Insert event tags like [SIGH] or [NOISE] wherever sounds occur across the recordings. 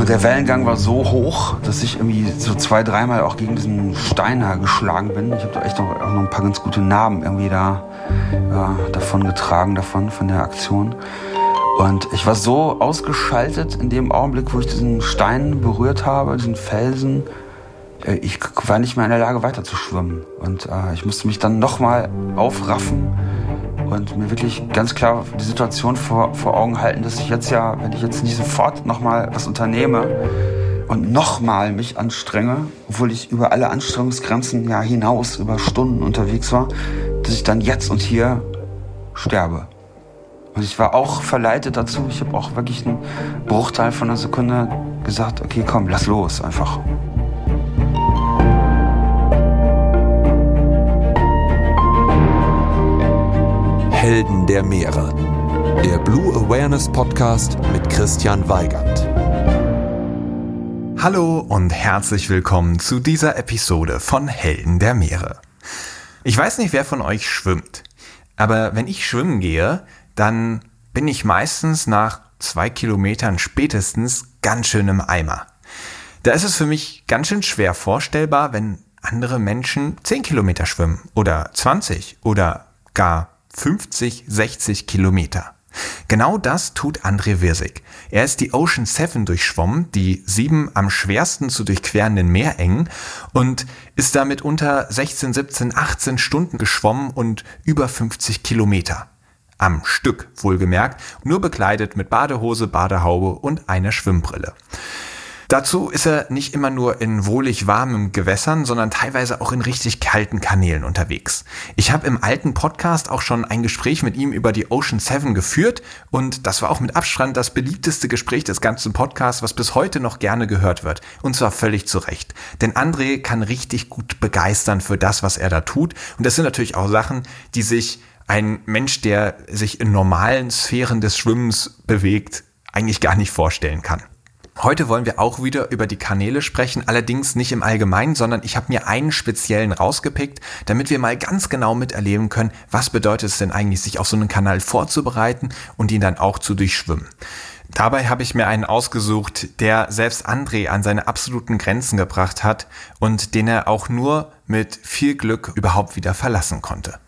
Und der Wellengang war so hoch, dass ich irgendwie so zwei, dreimal auch gegen diesen Stein geschlagen bin. Ich habe da echt noch, auch noch ein paar ganz gute Narben irgendwie da äh, davon getragen, davon, von der Aktion. Und ich war so ausgeschaltet in dem Augenblick, wo ich diesen Stein berührt habe, diesen Felsen. Äh, ich war nicht mehr in der Lage, weiter zu schwimmen. Und äh, ich musste mich dann nochmal aufraffen und mir wirklich ganz klar die Situation vor, vor Augen halten, dass ich jetzt ja, wenn ich jetzt nicht sofort nochmal was unternehme und nochmal mich anstrenge, obwohl ich über alle Anstrengungsgrenzen ja hinaus über Stunden unterwegs war, dass ich dann jetzt und hier sterbe. Und ich war auch verleitet dazu. Ich habe auch wirklich einen Bruchteil von einer Sekunde gesagt, okay, komm, lass los einfach. Helden der Meere. Der Blue Awareness Podcast mit Christian Weigand. Hallo und herzlich willkommen zu dieser Episode von Helden der Meere. Ich weiß nicht, wer von euch schwimmt, aber wenn ich schwimmen gehe, dann bin ich meistens nach zwei Kilometern spätestens ganz schön im Eimer. Da ist es für mich ganz schön schwer vorstellbar, wenn andere Menschen 10 Kilometer schwimmen oder 20 oder gar 50, 60 Kilometer. Genau das tut André Wirsig. Er ist die Ocean Seven durchschwommen, die sieben am schwersten zu durchquerenden Meerengen und ist damit unter 16, 17, 18 Stunden geschwommen und über 50 Kilometer. Am Stück wohlgemerkt, nur bekleidet mit Badehose, Badehaube und einer Schwimmbrille. Dazu ist er nicht immer nur in wohlig warmen Gewässern, sondern teilweise auch in richtig kalten Kanälen unterwegs. Ich habe im alten Podcast auch schon ein Gespräch mit ihm über die Ocean Seven geführt und das war auch mit Abstand das beliebteste Gespräch des ganzen Podcasts, was bis heute noch gerne gehört wird. Und zwar völlig zu Recht. Denn André kann richtig gut begeistern für das, was er da tut. Und das sind natürlich auch Sachen, die sich ein Mensch, der sich in normalen Sphären des Schwimmens bewegt, eigentlich gar nicht vorstellen kann. Heute wollen wir auch wieder über die Kanäle sprechen, allerdings nicht im Allgemeinen, sondern ich habe mir einen speziellen rausgepickt, damit wir mal ganz genau miterleben können, was bedeutet es denn eigentlich, sich auf so einen Kanal vorzubereiten und ihn dann auch zu durchschwimmen. Dabei habe ich mir einen ausgesucht, der selbst André an seine absoluten Grenzen gebracht hat und den er auch nur mit viel Glück überhaupt wieder verlassen konnte.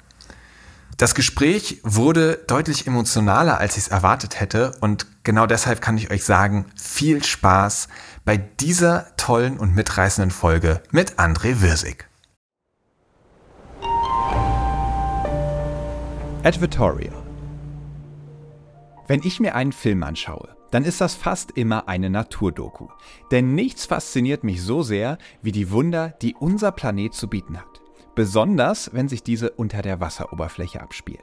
Das Gespräch wurde deutlich emotionaler, als ich es erwartet hätte und genau deshalb kann ich euch sagen, viel Spaß bei dieser tollen und mitreißenden Folge mit André Wirsig. Advertorial Wenn ich mir einen Film anschaue, dann ist das fast immer eine Naturdoku. Denn nichts fasziniert mich so sehr wie die Wunder, die unser Planet zu bieten hat besonders wenn sich diese unter der Wasseroberfläche abspielen.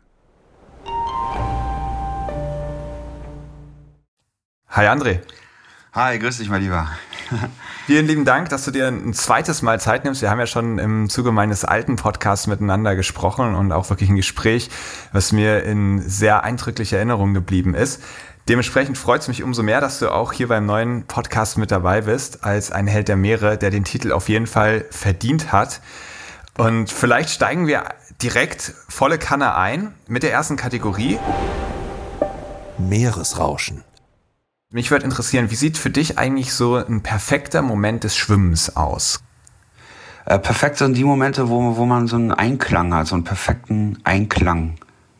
Hi André. Hi, grüß dich, mein Lieber. [LAUGHS] Vielen lieben Dank, dass du dir ein zweites Mal Zeit nimmst. Wir haben ja schon im Zuge meines alten Podcasts miteinander gesprochen und auch wirklich ein Gespräch, was mir in sehr eindrücklicher Erinnerung geblieben ist. Dementsprechend freut es mich umso mehr, dass du auch hier beim neuen Podcast mit dabei bist, als ein Held der Meere, der den Titel auf jeden Fall verdient hat. Und vielleicht steigen wir direkt volle Kanne ein mit der ersten Kategorie. Meeresrauschen. Mich würde interessieren, wie sieht für dich eigentlich so ein perfekter Moment des Schwimmens aus? Äh, perfekt sind die Momente, wo, wo man so einen Einklang hat, so einen perfekten Einklang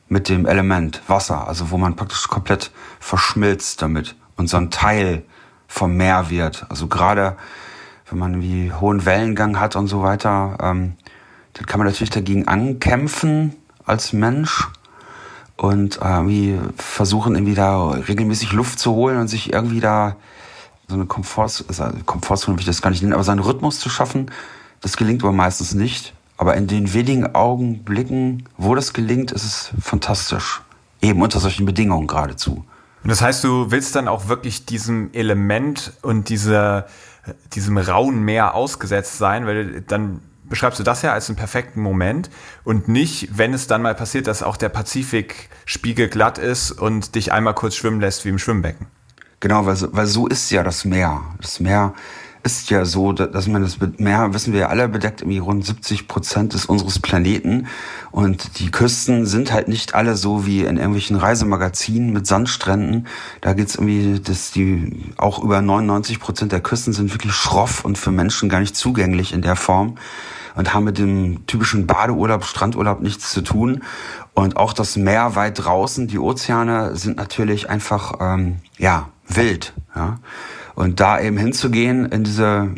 mit dem Element Wasser, also wo man praktisch komplett verschmilzt damit und so ein Teil vom Meer wird. Also gerade wenn man wie hohen Wellengang hat und so weiter, ähm, dann kann man natürlich dagegen ankämpfen als Mensch und äh, irgendwie versuchen, irgendwie da regelmäßig Luft zu holen und sich irgendwie da so eine Komforts also Komfortzone will ich das gar nicht nennen, aber seinen Rhythmus zu schaffen, das gelingt aber meistens nicht. Aber in den wenigen Augenblicken, wo das gelingt, ist es fantastisch. Eben unter solchen Bedingungen geradezu. Und das heißt, du willst dann auch wirklich diesem Element und dieser, diesem rauen Meer ausgesetzt sein, weil dann beschreibst du das ja als einen perfekten Moment und nicht, wenn es dann mal passiert, dass auch der Pazifik spiegelglatt ist und dich einmal kurz schwimmen lässt wie im Schwimmbecken. Genau, weil, weil so ist ja das Meer. Das Meer ist ja so, dass man das Meer, wissen wir ja alle, bedeckt irgendwie rund 70 Prozent des unseres Planeten. Und die Küsten sind halt nicht alle so wie in irgendwelchen Reisemagazinen mit Sandstränden. Da geht's irgendwie, dass die auch über 99 Prozent der Küsten sind wirklich schroff und für Menschen gar nicht zugänglich in der Form und haben mit dem typischen Badeurlaub, Strandurlaub nichts zu tun. Und auch das Meer weit draußen, die Ozeane sind natürlich einfach ähm, ja wild. Ja? Und da eben hinzugehen in diese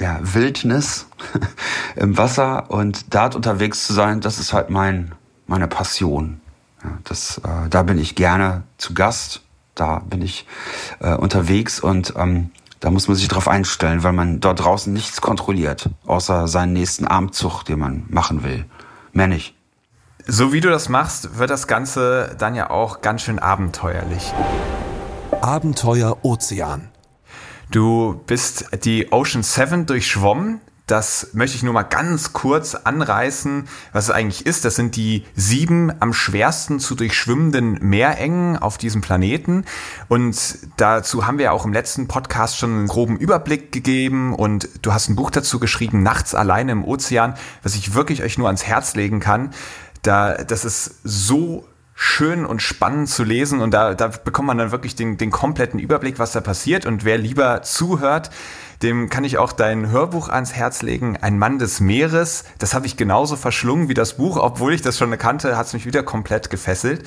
ja, Wildnis [LAUGHS] im Wasser und dort unterwegs zu sein, das ist halt mein meine Passion. Ja, das, äh, da bin ich gerne zu Gast, da bin ich äh, unterwegs und ähm, da muss man sich drauf einstellen, weil man dort draußen nichts kontrolliert, außer seinen nächsten Armzug, den man machen will. Mehr nicht. So wie du das machst, wird das Ganze dann ja auch ganz schön abenteuerlich. Abenteuer Ozean. Du bist die Ocean 7 durchschwommen. Das möchte ich nur mal ganz kurz anreißen, was es eigentlich ist. Das sind die sieben am schwersten zu durchschwimmenden Meerengen auf diesem Planeten. Und dazu haben wir auch im letzten Podcast schon einen groben Überblick gegeben. Und du hast ein Buch dazu geschrieben, Nachts alleine im Ozean, was ich wirklich euch nur ans Herz legen kann. Da, das ist so schön und spannend zu lesen und da, da bekommt man dann wirklich den, den kompletten Überblick, was da passiert und wer lieber zuhört, dem kann ich auch dein Hörbuch ans Herz legen, Ein Mann des Meeres. Das habe ich genauso verschlungen wie das Buch, obwohl ich das schon kannte, hat es mich wieder komplett gefesselt.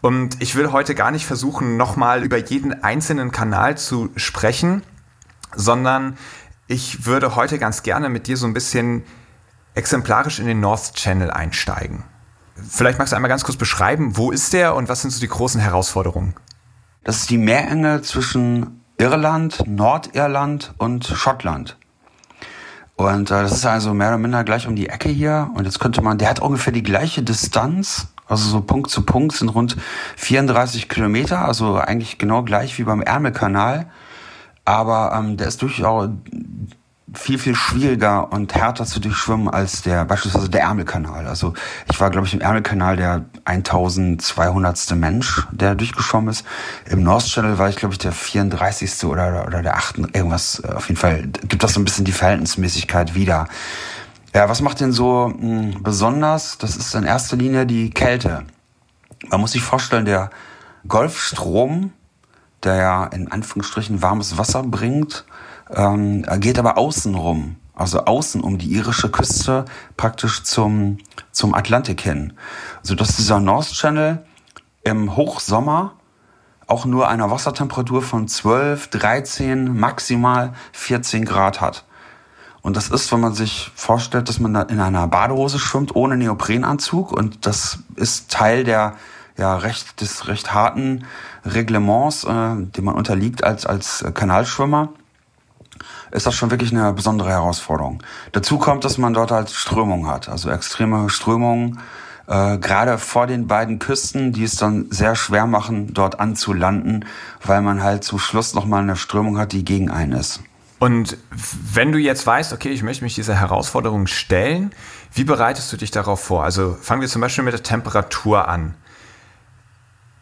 Und ich will heute gar nicht versuchen, nochmal über jeden einzelnen Kanal zu sprechen, sondern ich würde heute ganz gerne mit dir so ein bisschen exemplarisch in den North Channel einsteigen. Vielleicht magst du einmal ganz kurz beschreiben, wo ist der und was sind so die großen Herausforderungen? Das ist die Meerenge zwischen Irland, Nordirland und Schottland. Und äh, das ist also mehr oder minder gleich um die Ecke hier. Und jetzt könnte man, der hat ungefähr die gleiche Distanz, also so Punkt zu Punkt sind rund 34 Kilometer, also eigentlich genau gleich wie beim Ärmelkanal. Aber ähm, der ist durchaus viel, viel schwieriger und härter zu durchschwimmen als der, beispielsweise der Ärmelkanal. Also ich war, glaube ich, im Ärmelkanal der 1200. Mensch, der durchgeschwommen ist. Im North Channel war ich, glaube ich, der 34. oder, oder der 8. irgendwas. Auf jeden Fall gibt das so ein bisschen die Verhältnismäßigkeit wieder. Ja, was macht den so mh, hm, besonders? Das ist in erster Linie die Kälte. Man muss sich vorstellen, der Golfstrom, der ja in Anführungsstrichen warmes Wasser bringt, ähm, geht aber außen rum, also außen um die irische Küste praktisch zum, zum Atlantik hin. Also dass dieser North Channel im Hochsommer auch nur eine Wassertemperatur von 12, 13, maximal 14 Grad hat. Und das ist, wenn man sich vorstellt, dass man in einer Badehose schwimmt ohne Neoprenanzug und das ist Teil der ja recht des recht harten Reglements, äh, dem man unterliegt als als Kanalschwimmer ist das schon wirklich eine besondere Herausforderung. Dazu kommt, dass man dort halt Strömung hat, also extreme Strömungen, äh, gerade vor den beiden Küsten, die es dann sehr schwer machen, dort anzulanden, weil man halt zum Schluss nochmal eine Strömung hat, die gegen einen ist. Und wenn du jetzt weißt, okay, ich möchte mich dieser Herausforderung stellen, wie bereitest du dich darauf vor? Also fangen wir zum Beispiel mit der Temperatur an.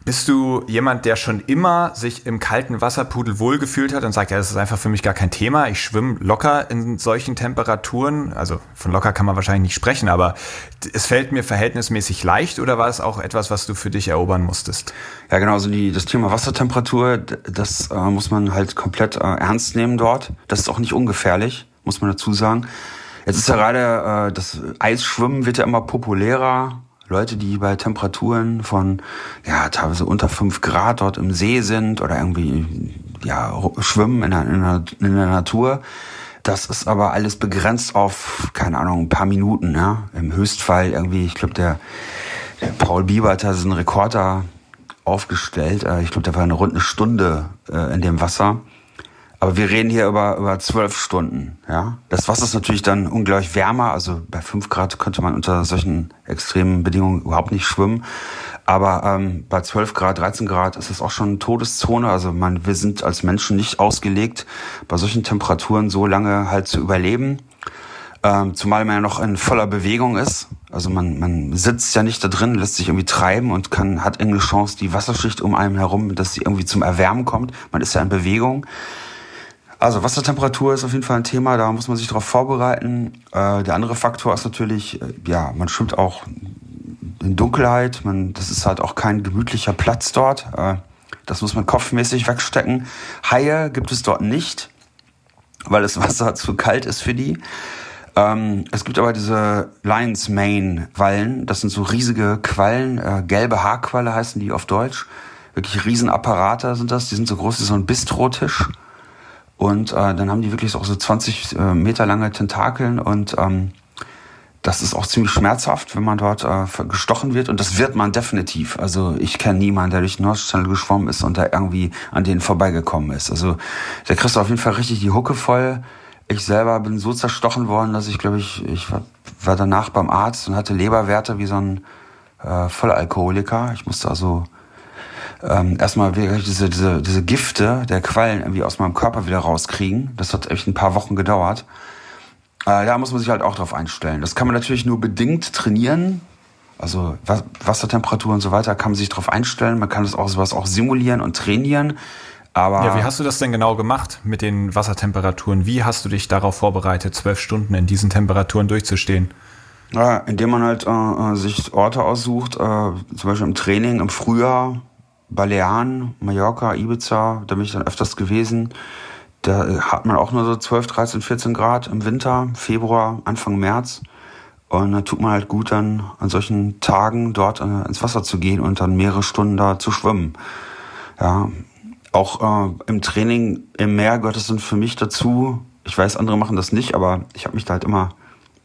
Bist du jemand, der schon immer sich im kalten Wasserpudel wohlgefühlt hat und sagt, ja, das ist einfach für mich gar kein Thema. Ich schwimme locker in solchen Temperaturen. Also von locker kann man wahrscheinlich nicht sprechen, aber es fällt mir verhältnismäßig leicht oder war es auch etwas, was du für dich erobern musstest? Ja, genau. Also die, das Thema Wassertemperatur, das äh, muss man halt komplett äh, ernst nehmen dort. Das ist auch nicht ungefährlich, muss man dazu sagen. Jetzt ist ja gerade äh, das Eisschwimmen wird ja immer populärer Leute, die bei Temperaturen von ja teilweise unter fünf Grad dort im See sind oder irgendwie ja schwimmen in der, in der, in der Natur. Das ist aber alles begrenzt auf, keine Ahnung, ein paar Minuten. Ja? Im Höchstfall irgendwie, ich glaube, der, der Paul Bieber hat einen Rekorder aufgestellt. Äh, ich glaube, der war eine rund eine Stunde äh, in dem Wasser. Aber wir reden hier über, über zwölf Stunden, ja. Das Wasser ist natürlich dann ungleich wärmer. Also bei fünf Grad könnte man unter solchen extremen Bedingungen überhaupt nicht schwimmen. Aber ähm, bei 12 Grad, 13 Grad ist es auch schon Todeszone. Also man, wir sind als Menschen nicht ausgelegt, bei solchen Temperaturen so lange halt zu überleben. Ähm, zumal man ja noch in voller Bewegung ist. Also man, man sitzt ja nicht da drin, lässt sich irgendwie treiben und kann, hat irgendeine Chance, die Wasserschicht um einen herum, dass sie irgendwie zum Erwärmen kommt. Man ist ja in Bewegung. Also Wassertemperatur ist auf jeden Fall ein Thema, da muss man sich darauf vorbereiten. Äh, der andere Faktor ist natürlich, äh, ja, man schwimmt auch in Dunkelheit. Man, das ist halt auch kein gemütlicher Platz dort. Äh, das muss man kopfmäßig wegstecken. Haie gibt es dort nicht, weil das Wasser [LAUGHS] zu kalt ist für die. Ähm, es gibt aber diese Lions Mane Quallen. Das sind so riesige Quallen, äh, gelbe Haarqualle heißen die auf Deutsch. Wirklich Riesenapparate sind das. Die sind so groß wie so ein Bistrotisch. Und äh, dann haben die wirklich auch so 20 äh, Meter lange Tentakeln und ähm, das ist auch ziemlich schmerzhaft, wenn man dort äh, gestochen wird. Und das wird man definitiv. Also ich kenne niemanden, der durch den Channel geschwommen ist und da irgendwie an denen vorbeigekommen ist. Also der kriegst auf jeden Fall richtig die Hucke voll. Ich selber bin so zerstochen worden, dass ich glaube ich, ich war, war danach beim Arzt und hatte Leberwerte wie so ein äh, Vollalkoholiker. Ich musste also ähm, erstmal wirklich diese, diese, diese Gifte der Quallen irgendwie aus meinem Körper wieder rauskriegen. Das hat echt ein paar Wochen gedauert. Äh, da muss man sich halt auch drauf einstellen. Das kann man natürlich nur bedingt trainieren. Also Wassertemperatur und so weiter kann man sich drauf einstellen. Man kann das auch sowas auch simulieren und trainieren. Aber ja, wie hast du das denn genau gemacht mit den Wassertemperaturen? Wie hast du dich darauf vorbereitet, zwölf Stunden in diesen Temperaturen durchzustehen? Ja, indem man halt äh, äh sich Orte aussucht, äh, zum Beispiel im Training im Frühjahr Balearen, Mallorca, Ibiza, da bin ich dann öfters gewesen. Da hat man auch nur so 12, 13, 14 Grad im Winter, Februar, Anfang März. Und dann tut man halt gut, dann an solchen Tagen dort äh, ins Wasser zu gehen und dann mehrere Stunden da zu schwimmen. Ja, auch äh, im Training im Meer gehört es dann für mich dazu. Ich weiß, andere machen das nicht, aber ich habe mich da halt immer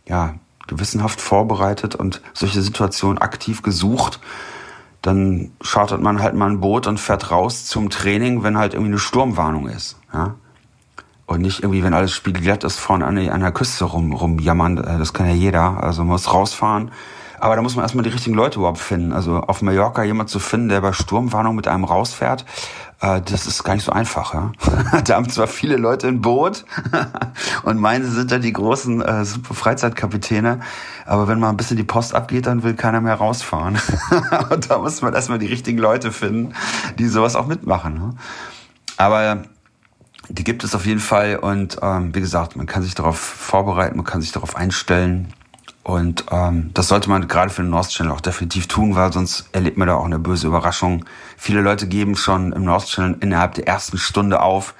ja gewissenhaft vorbereitet und solche Situationen aktiv gesucht dann chartert man halt mal ein Boot und fährt raus zum Training, wenn halt irgendwie eine Sturmwarnung ist. Ja? Und nicht irgendwie, wenn alles spiegelglatt ist, vorne an, der Küste rum, rumjammern. Äh, das kann ja jeder. Also man muss rausfahren. Aber da muss man erstmal die richtigen Leute überhaupt finden. Also auf Mallorca jemand zu finden, der bei Sturmwarnung mit einem rausfährt, äh, das ist gar nicht so einfach. Ja? [LAUGHS] da haben zwar viele Leute ein Boot [LAUGHS] und meine sind da die großen äh, Freizeitkapitäne, aber wenn mal ein bisschen die Post abgeht, dann will keiner mehr rausfahren. [LAUGHS] und da muss man erstmal die richtigen Leute finden, die sowas auch mitmachen. Ne? Aber die gibt es auf jeden Fall und ähm, wie gesagt, man kann sich darauf vorbereiten, man kann sich darauf einstellen. Und ähm, das sollte man gerade für den North Channel auch definitiv tun, weil sonst erlebt man da auch eine böse Überraschung. Viele Leute geben schon im North Channel innerhalb der ersten Stunde auf,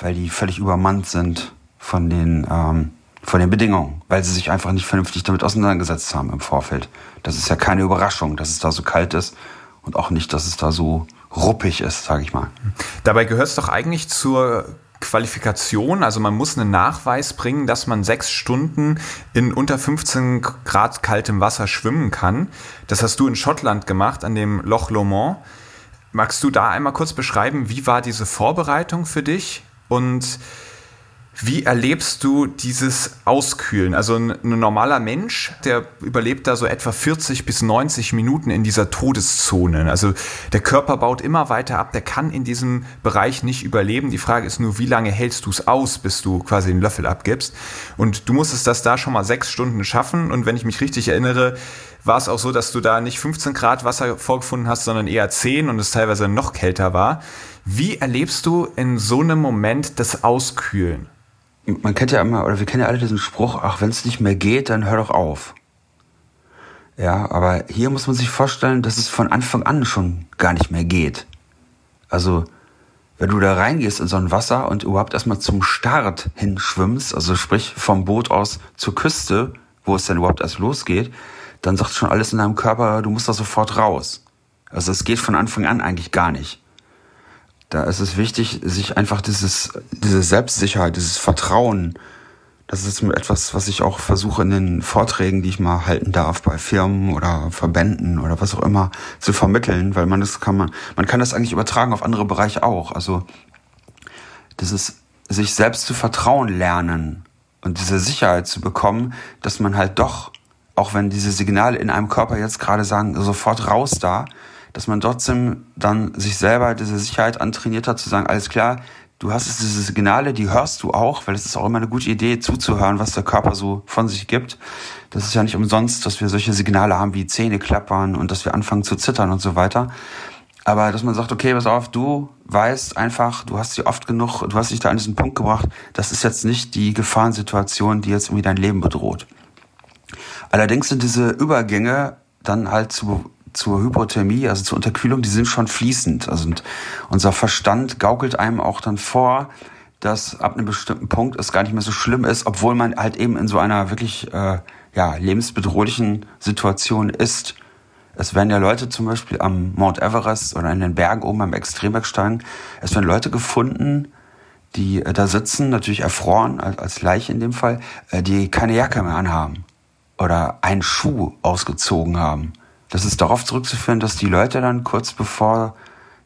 weil die völlig übermannt sind von den, ähm, von den Bedingungen, weil sie sich einfach nicht vernünftig damit auseinandergesetzt haben im Vorfeld. Das ist ja keine Überraschung, dass es da so kalt ist und auch nicht, dass es da so ruppig ist, sage ich mal. Dabei gehört es doch eigentlich zur Qualifikation, also man muss einen Nachweis bringen, dass man sechs Stunden in unter 15 Grad kaltem Wasser schwimmen kann. Das hast du in Schottland gemacht, an dem Loch Lomond. Magst du da einmal kurz beschreiben, wie war diese Vorbereitung für dich und Wie erlebst du dieses Auskühlen? Also ein, ein, normaler Mensch, der überlebt da so etwa 40 bis 90 Minuten in dieser Todeszone. Also der Körper baut immer weiter ab, der kann in diesem Bereich nicht überleben. Die Frage ist nur, wie lange hältst du es aus, bis du quasi den Löffel abgibst? Und du musstest das da schon mal sechs Stunden schaffen. Und wenn ich mich richtig erinnere, war es auch so, dass du da nicht 15 Grad Wasser vorgefunden hast, sondern eher 10 und es teilweise noch kälter war. Wie erlebst du in so einem Moment das Auskühlen? Man kennt ja immer, oder wir kennen ja alle diesen Spruch, ach, wenn es nicht mehr geht, dann hör doch auf. Ja, aber hier muss man sich vorstellen, dass es von Anfang an schon gar nicht mehr geht. Also, wenn du da reingehst in so ein Wasser und überhaupt erstmal zum Start hinschwimmst, also sprich vom Boot aus zur Küste, wo es dann überhaupt erst losgeht, dann sagt schon alles in deinem Körper, du musst da sofort raus. Also es geht von Anfang an eigentlich gar nicht. Da ist es wichtig, sich einfach dieses, diese Selbstsicherheit, dieses Vertrauen, das ist etwas, was ich auch versuche in den Vorträgen, die ich mal halten darf bei Firmen oder Verbänden oder was auch immer zu vermitteln, weil man das kann man, man kann das eigentlich übertragen auf andere Bereiche auch. Also dieses sich selbst zu vertrauen lernen und diese Sicherheit zu bekommen, dass man halt doch, auch wenn diese Signale in einem Körper jetzt gerade sagen, sofort raus da, dass man trotzdem dann sich selber diese Sicherheit antrainiert hat, zu sagen, alles klar, du hast diese Signale, die hörst du auch, weil es ist auch immer eine gute Idee, zuzuhören, was der Körper so von sich gibt. Das ist ja nicht umsonst, dass wir solche Signale haben wie Zähne klappern und dass wir anfangen zu zittern und so weiter. Aber dass man sagt, okay, pass auf, du weißt einfach, du hast sie oft genug, du hast dich da an diesen Punkt gebracht, das ist jetzt nicht die Gefahrensituation, die jetzt irgendwie dein Leben bedroht. Allerdings sind diese Übergänge dann halt zu zur Hypothermie, also zur Unterkühlung, die sind schon fließend. Also unser Verstand gaukelt einem auch dann vor, dass ab einem bestimmten Punkt es gar nicht mehr so schlimm ist, obwohl man halt eben in so einer wirklich äh, ja, lebensbedrohlichen Situation ist. Es werden ja Leute zum Beispiel am Mount Everest oder in den Bergen oben am Extrembergstein, es werden Leute gefunden, die äh, da sitzen, natürlich erfroren, als Leiche in dem Fall, äh, die keine Jacke mehr anhaben oder einen Schuh ausgezogen haben. Das ist darauf zurückzuführen, dass die Leute dann kurz bevor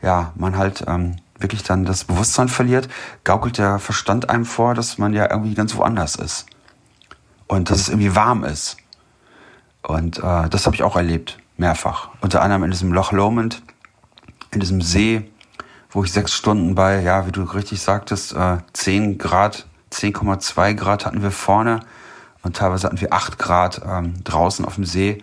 ja, man halt ähm, wirklich dann das Bewusstsein verliert, gaukelt der Verstand einem vor, dass man ja irgendwie ganz woanders ist. Und dass es irgendwie warm ist. Und äh, das habe ich auch erlebt, mehrfach. Unter anderem in diesem Loch Lomond, in diesem See, wo ich sechs Stunden bei, ja, wie du richtig sagtest, äh, 10 Grad, 10,2 Grad hatten wir vorne und teilweise hatten wir 8 Grad ähm, draußen auf dem See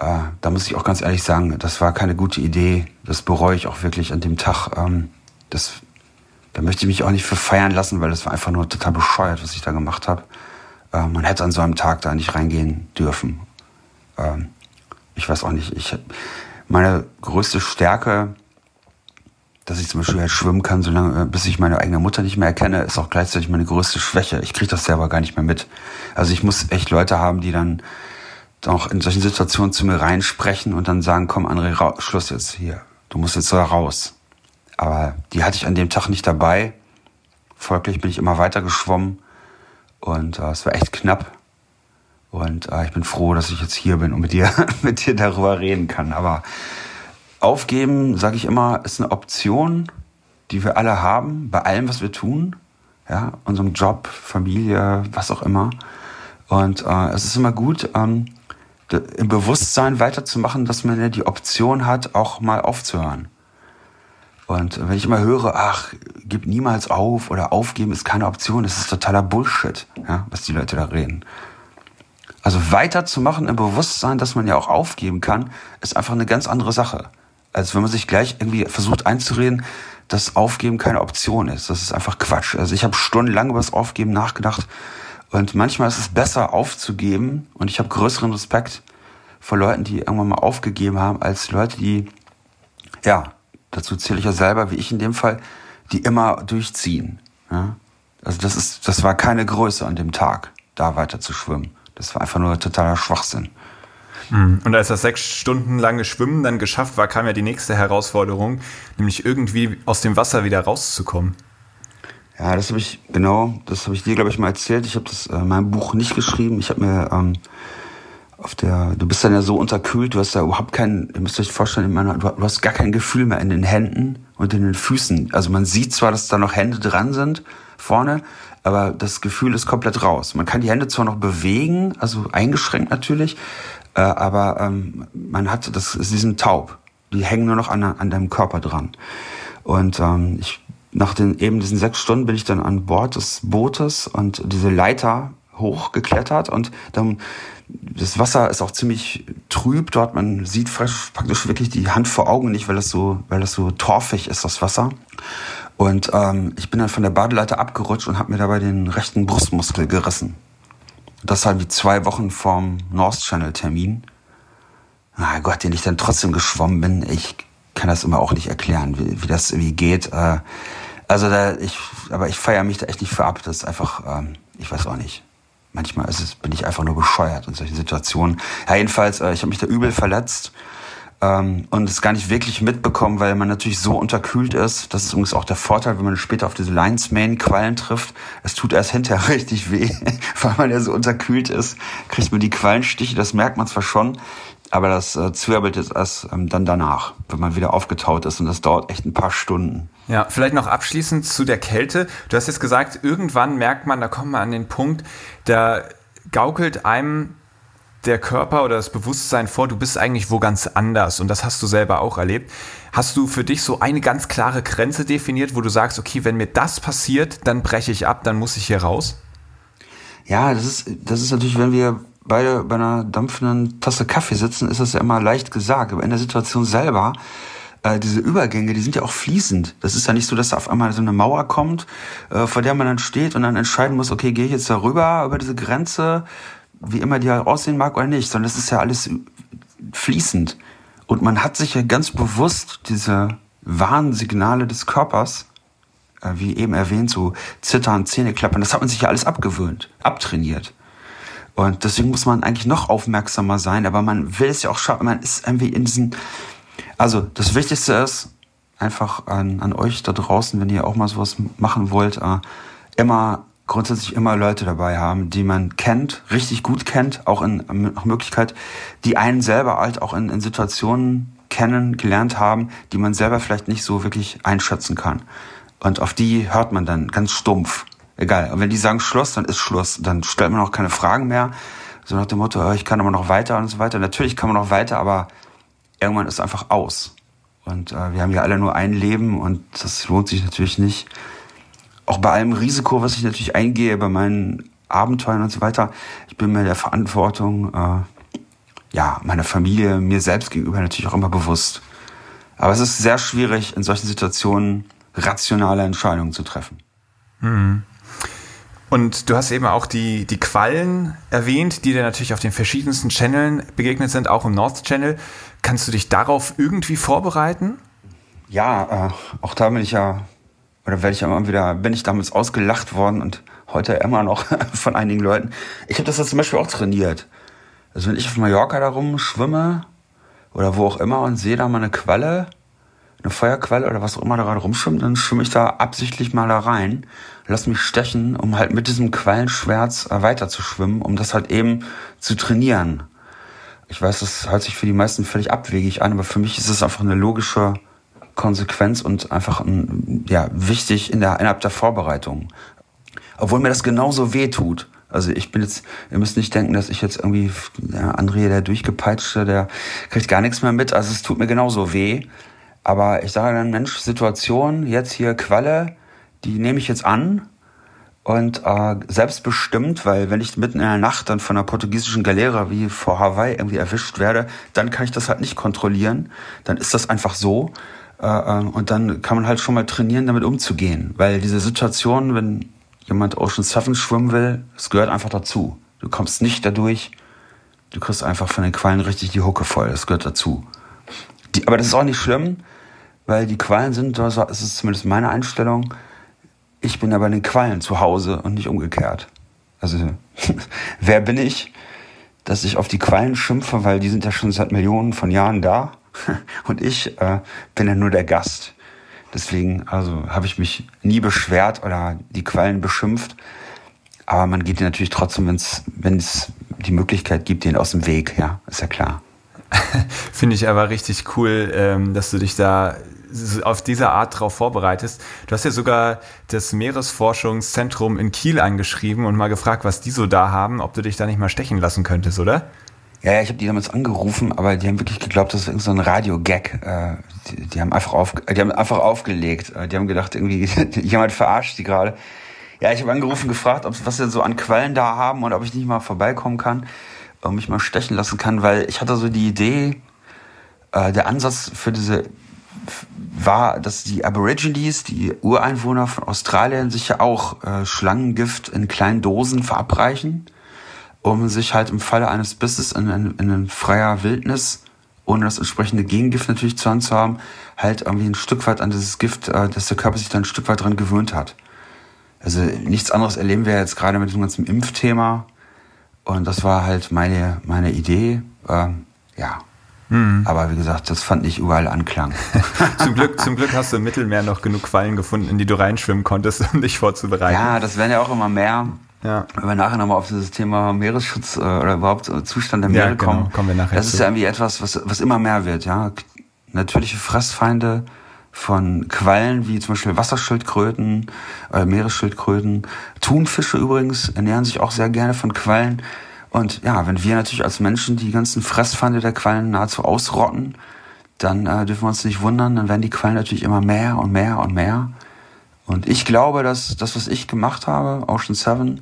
äh, da muss ich auch ganz ehrlich sagen, das war keine gute Idee. Das bereue ich auch wirklich an dem Tag. Ähm, das, da möchte ich mich auch nicht für feiern lassen, weil das war einfach nur total bescheuert, was ich da gemacht habe. Äh, man hätte an so einem Tag da nicht reingehen dürfen. Ähm, ich weiß auch nicht. Ich, meine größte Stärke, dass ich zum Beispiel halt schwimmen kann, solange, äh, bis ich meine eigene Mutter nicht mehr erkenne, ist auch gleichzeitig meine größte Schwäche. Ich kriege das selber gar nicht mehr mit. Also ich muss echt Leute haben, die dann auch in solchen Situationen zu mir reinsprechen und dann sagen, komm, André, Schluss jetzt hier. Du musst jetzt da raus. Aber die hatte ich an dem Tag nicht dabei. Folglich bin ich immer weiter geschwommen und äh, es war echt knapp. Und äh, ich bin froh, dass ich jetzt hier bin und mit dir, [LAUGHS] mit dir darüber reden kann. Aber aufgeben, sage ich immer, ist eine Option, die wir alle haben, bei allem, was wir tun. Ja, unserem Job, Familie, was auch immer. Und äh, es ist immer gut, ähm, im Bewusstsein weiterzumachen, dass man ja die Option hat, auch mal aufzuhören. Und wenn ich immer höre, ach, gib niemals auf oder aufgeben ist keine Option, das ist totaler Bullshit, ja, was die Leute da reden. Also weiterzumachen im Bewusstsein, dass man ja auch aufgeben kann, ist einfach eine ganz andere Sache. Als wenn man sich gleich irgendwie versucht einzureden, dass Aufgeben keine Option ist. Das ist einfach Quatsch. Also ich habe stundenlang über das Aufgeben nachgedacht und manchmal ist es besser aufzugeben und ich habe größeren Respekt vor Leuten, die irgendwann mal aufgegeben haben, als Leute, die, ja, dazu zähle ich ja selber, wie ich in dem Fall, die immer durchziehen. Ja? Also das ist, das war keine Größe an dem Tag, da weiter zu schwimmen. Das war einfach nur totaler Schwachsinn. Mhm. Und als das sechs Stunden lange Schwimmen dann geschafft war, kam ja die nächste Herausforderung, nämlich irgendwie aus dem Wasser wieder rauszukommen. Ja, das habe ich, genau, das habe ich dir, glaube ich, mal erzählt. Ich habe das äh, in meinem Buch nicht geschrieben. Ich habe mir ähm, auf der, du bist dann ja so unterkühlt, du hast da überhaupt kein, ihr müsst euch vorstellen, meiner, du, hast gar kein Gefühl mehr in den Händen und in den Füßen. Also man sieht zwar, dass da noch Hände dran sind vorne, aber das Gefühl ist komplett raus. Man kann die Hände zwar noch bewegen, also eingeschränkt natürlich, äh, aber ähm, man hat das, sie sind taub. Die hängen nur noch an, an deinem Körper dran. Und ähm, ich, nach den eben diesen sechs Stunden bin ich dann an Bord des Bootes und diese Leiter hochgeklettert und dann das Wasser ist auch ziemlich trüb dort. Man sieht praktisch wirklich die Hand vor Augen nicht, weil das so, weil das so torfig ist, das Wasser. Und ähm, ich bin dann von der Badeleiter abgerutscht und habe mir dabei den rechten Brustmuskel gerissen. Das halt wie zwei Wochen vorm North Channel Termin. Na Gott, den ich dann trotzdem geschwommen bin. Ich kann das immer auch nicht erklären, wie, wie das irgendwie geht. Äh, also da, ich, aber ich feiere mich da echt nicht für ab. Das ist einfach, ähm, ich weiß auch nicht. Manchmal ist es, bin ich einfach nur bescheuert in solchen Situationen. Ja, jedenfalls, äh, ich habe mich da übel verletzt ähm, und es gar nicht wirklich mitbekommen, weil man natürlich so unterkühlt ist. Das ist übrigens auch der Vorteil, wenn man später auf diese Lions Main Quallen trifft. Es tut erst hinterher [LAUGHS] richtig weh, weil man ja so unterkühlt ist. Kriegt man die Quallenstiche, das merkt man zwar schon, aber das äh, zwirbelt jetzt erst ähm, dann danach, wenn man wieder aufgetaut ist und das dauert echt ein paar Stunden. Ja, vielleicht noch abschließend zu der Kälte. Du hast jetzt gesagt, irgendwann merkt man, da kommt man an den Punkt, da gaukelt einem der Körper oder das Bewusstsein vor, du bist eigentlich wo ganz anders und das hast du selber auch erlebt. Hast du für dich so eine ganz klare Grenze definiert, wo du sagst, okay, wenn mir das passiert, dann breche ich ab, dann muss ich hier raus? Ja, das ist, das ist natürlich, wenn wir beide bei einer dampfenden Tasse Kaffee sitzen, ist das ja immer leicht gesagt. Aber in der Situation selber, äh, diese Übergänge, die sind ja auch fließend. Das ist ja nicht so, dass da auf einmal so eine Mauer kommt, äh, vor der man dann steht und dann entscheiden muss, okay, gehe ich jetzt darüber, über diese Grenze, wie immer die halt aussehen mag oder nicht, sondern das ist ja alles fließend. Und man hat sich ja ganz bewusst diese Warnsignale des Körpers, äh, wie eben erwähnt, so Zittern, Zähne klappern, das hat man sich ja alles abgewöhnt, abtrainiert. Und deswegen muss man eigentlich noch aufmerksamer sein, aber man will es ja auch schaffen. Man ist irgendwie in diesen. Also, das Wichtigste ist einfach an, an euch da draußen, wenn ihr auch mal sowas machen wollt, äh, immer grundsätzlich immer Leute dabei haben, die man kennt, richtig gut kennt, auch in nach Möglichkeit, die einen selber halt auch in, in Situationen kennen, gelernt haben, die man selber vielleicht nicht so wirklich einschätzen kann. Und auf die hört man dann ganz stumpf egal. Und wenn die sagen Schluss, dann ist Schluss. Dann stellt man auch keine Fragen mehr. So nach dem Motto, oh, ich kann aber noch weiter und so weiter. Natürlich kann man noch weiter, aber irgendwann ist einfach aus. Und äh, wir haben ja alle nur ein Leben und das lohnt sich natürlich nicht. Auch bei allem Risiko, was ich natürlich eingehe, bei meinen Abenteuern und so weiter, ich bin mir der Verantwortung, äh, ja, meiner Familie, mir selbst gegenüber natürlich auch immer bewusst. Aber es ist sehr schwierig, in solchen Situationen rationale Entscheidungen zu treffen. Mhm. Und du hast eben auch die, die Quallen erwähnt, die dir natürlich auf den verschiedensten Channeln begegnet sind, auch im North Channel. Kannst du dich darauf irgendwie vorbereiten? Ja, äh, auch da bin ich ja, oder werde ich ja immer wieder, bin ich damals ausgelacht worden und heute immer noch [LAUGHS] von einigen Leuten. Ich habe das jetzt zum Beispiel auch trainiert. Also wenn ich auf Mallorca da rumschwimme oder wo auch immer und sehe da mal eine Qualle, eine Feuerquelle oder was auch immer da gerade rumschwimmt, dann schwimme ich da absichtlich mal da rein, lass mich stechen, um halt mit diesem Quallenschwärz äh, weiter zu schwimmen, um das halt eben zu trainieren. Ich weiß, das hört sich für die meisten völlig abwegig an, aber für mich ist es einfach eine logische Konsequenz und einfach ein, ja, wichtig in der, innerhalb der Vorbereitung. Obwohl mir das genauso weh tut. Also ich bin jetzt, ihr müsst nicht denken, dass ich jetzt irgendwie, der André, der durchgepeitschte, der kriegt gar nichts mehr mit. Also es tut mir genauso weh. Aber ich sage dann, Mensch, Situation, jetzt hier Qualle, die nehme ich jetzt an und äh, selbstbestimmt, weil wenn ich mitten in der Nacht dann von einer portugiesischen Galera wie vor Hawaii irgendwie erwischt werde, dann kann ich das halt nicht kontrollieren. Dann ist das einfach so. Äh, äh und dann kann man halt schon mal trainieren, damit umzugehen. Weil diese Situation, wenn jemand Ocean Seven schwimmen will, es gehört einfach dazu. Du kommst nicht dadurch, du kriegst einfach von den Quallen richtig die Hucke voll. Das gehört dazu. Die, aber das ist auch nicht schlimm, weil die Quallen sind, das ist zumindest meine Einstellung, ich bin aber in den Quallen zu Hause und nicht umgekehrt. Also, [LAUGHS] wer bin ich, dass ich auf die Quallen schimpfe, weil die sind ja schon seit Millionen von Jahren da [LAUGHS] und ich äh, bin ja nur der Gast. Deswegen, also habe ich mich nie beschwert oder die Quallen beschimpft. Aber man geht dir natürlich trotzdem, wenn es die Möglichkeit gibt, denen aus dem Weg, ja, ist ja klar. [LAUGHS] Finde ich aber richtig cool, ähm, dass du dich da auf diese Art darauf vorbereitest. Du hast ja sogar das Meeresforschungszentrum in Kiel angeschrieben und mal gefragt, was die so da haben, ob du dich da nicht mal stechen lassen könntest, oder? Ja, ich habe die damals angerufen, aber die haben wirklich geglaubt, das ist so ein Radio-Gag. Äh, die, die, haben einfach auf, die haben einfach aufgelegt. Äh, die haben gedacht, irgendwie [LAUGHS] jemand verarscht die gerade. Ja, ich habe angerufen, gefragt, ob was sie so an Quellen da haben und ob ich nicht mal vorbeikommen kann und mich mal stechen lassen kann, weil ich hatte so die Idee, äh, der Ansatz für diese war, dass die Aborigines, die Ureinwohner von Australien, sich ja auch äh, Schlangengift in kleinen Dosen verabreichen, um sich halt im Falle eines Bisses in, in, in freier Wildnis, ohne das entsprechende Gegengift natürlich zu Hand zu haben, halt irgendwie ein Stück weit an dieses Gift, äh, dass der Körper sich dann ein Stück weit dran gewöhnt hat. Also nichts anderes erleben wir jetzt gerade mit diesem ganzen Impfthema. Und das war halt meine, meine Idee. Ähm, ja, Mhm. Aber wie gesagt, das fand ich überall Anklang. [LAUGHS] zum, Glück, zum Glück hast du im Mittelmeer noch genug Quallen gefunden, in die du reinschwimmen konntest, um dich vorzubereiten. Ja, das werden ja auch immer mehr. Ja. Wenn wir nachher nochmal auf dieses Thema Meeresschutz äh, oder überhaupt äh, Zustand der Meere ja, genau. kommen, kommen wir nachher das ist zu. ja irgendwie etwas, was, was immer mehr wird. Ja, Natürliche Fressfeinde von Quallen wie zum Beispiel Wasserschildkröten, äh, Meeresschildkröten. Thunfische übrigens ernähren sich auch sehr gerne von Quallen. Und ja, wenn wir natürlich als Menschen die ganzen Fressfeinde der Quallen nahezu ausrotten, dann äh, dürfen wir uns nicht wundern, dann werden die Quallen natürlich immer mehr und mehr und mehr. Und ich glaube, dass das, was ich gemacht habe, Ocean 7,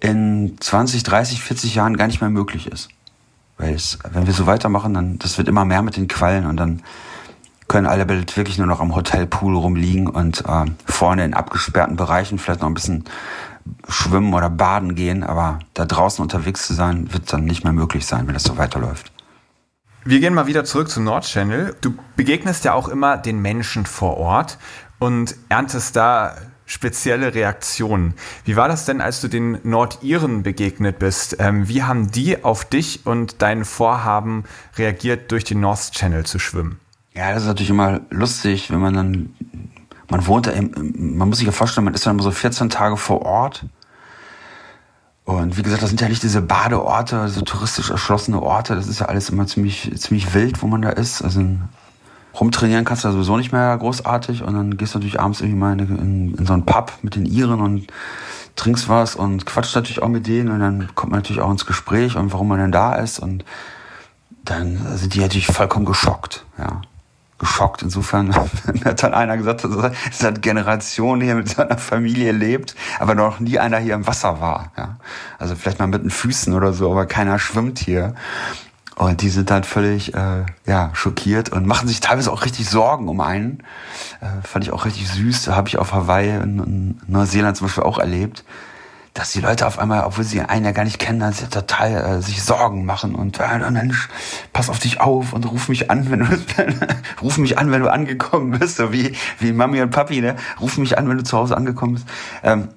in 20, 30, 40 Jahren gar nicht mehr möglich ist. Weil es, wenn wir so weitermachen, dann das wird immer mehr mit den Quallen und dann können alle wirklich nur noch am Hotelpool rumliegen und äh, vorne in abgesperrten Bereichen vielleicht noch ein bisschen schwimmen oder baden gehen, aber da draußen unterwegs zu sein, wird dann nicht mehr möglich sein, wenn das so weiterläuft. Wir gehen mal wieder zurück zum Nord Channel. Du begegnest ja auch immer den Menschen vor Ort und erntest da spezielle Reaktionen. Wie war das denn, als du den Nordiren begegnet bist? Ähm, wie haben die auf dich und dein Vorhaben reagiert, durch den North Channel zu schwimmen? Ja, das ist natürlich immer lustig, wenn man dann man wohnt da, im, man muss sich ja vorstellen, man ist dann immer so 14 Tage vor Ort. Und wie gesagt, das sind ja nicht diese Badeorte, so touristisch erschlossene Orte. Das ist ja alles immer ziemlich, ziemlich wild, wo man da ist. Also rumtrainieren kannst du da sowieso nicht mehr großartig. Und dann gehst du natürlich abends irgendwie mal in, in, in so einen Pub mit den Iren und trinkst was und quatscht natürlich auch mit denen. Und dann kommt man natürlich auch ins Gespräch und warum man denn da ist. Und dann sind die natürlich vollkommen geschockt, ja geschockt. Insofern [LAUGHS] hat dann einer gesagt, er seit Generationen hier mit seiner Familie lebt, aber noch nie einer hier im Wasser war. Ja. Also vielleicht mal mit den Füßen oder so, aber keiner schwimmt hier. Und die sind dann völlig äh, ja, schockiert und machen sich teilweise auch richtig Sorgen um einen. Äh, fand ich auch richtig süß. Habe ich auf Hawaii und in Neuseeland zum Beispiel auch erlebt dass die Leute auf einmal, obwohl sie einen ja gar nicht kennen, dann total äh, sich Sorgen machen und äh, Mensch, pass auf dich auf und ruf mich an, wenn du [LAUGHS] ruf mich an, wenn du angekommen bist, so wie wie Mami und Papi, ne? Ruf mich an, wenn du zu Hause angekommen bist. Ähm,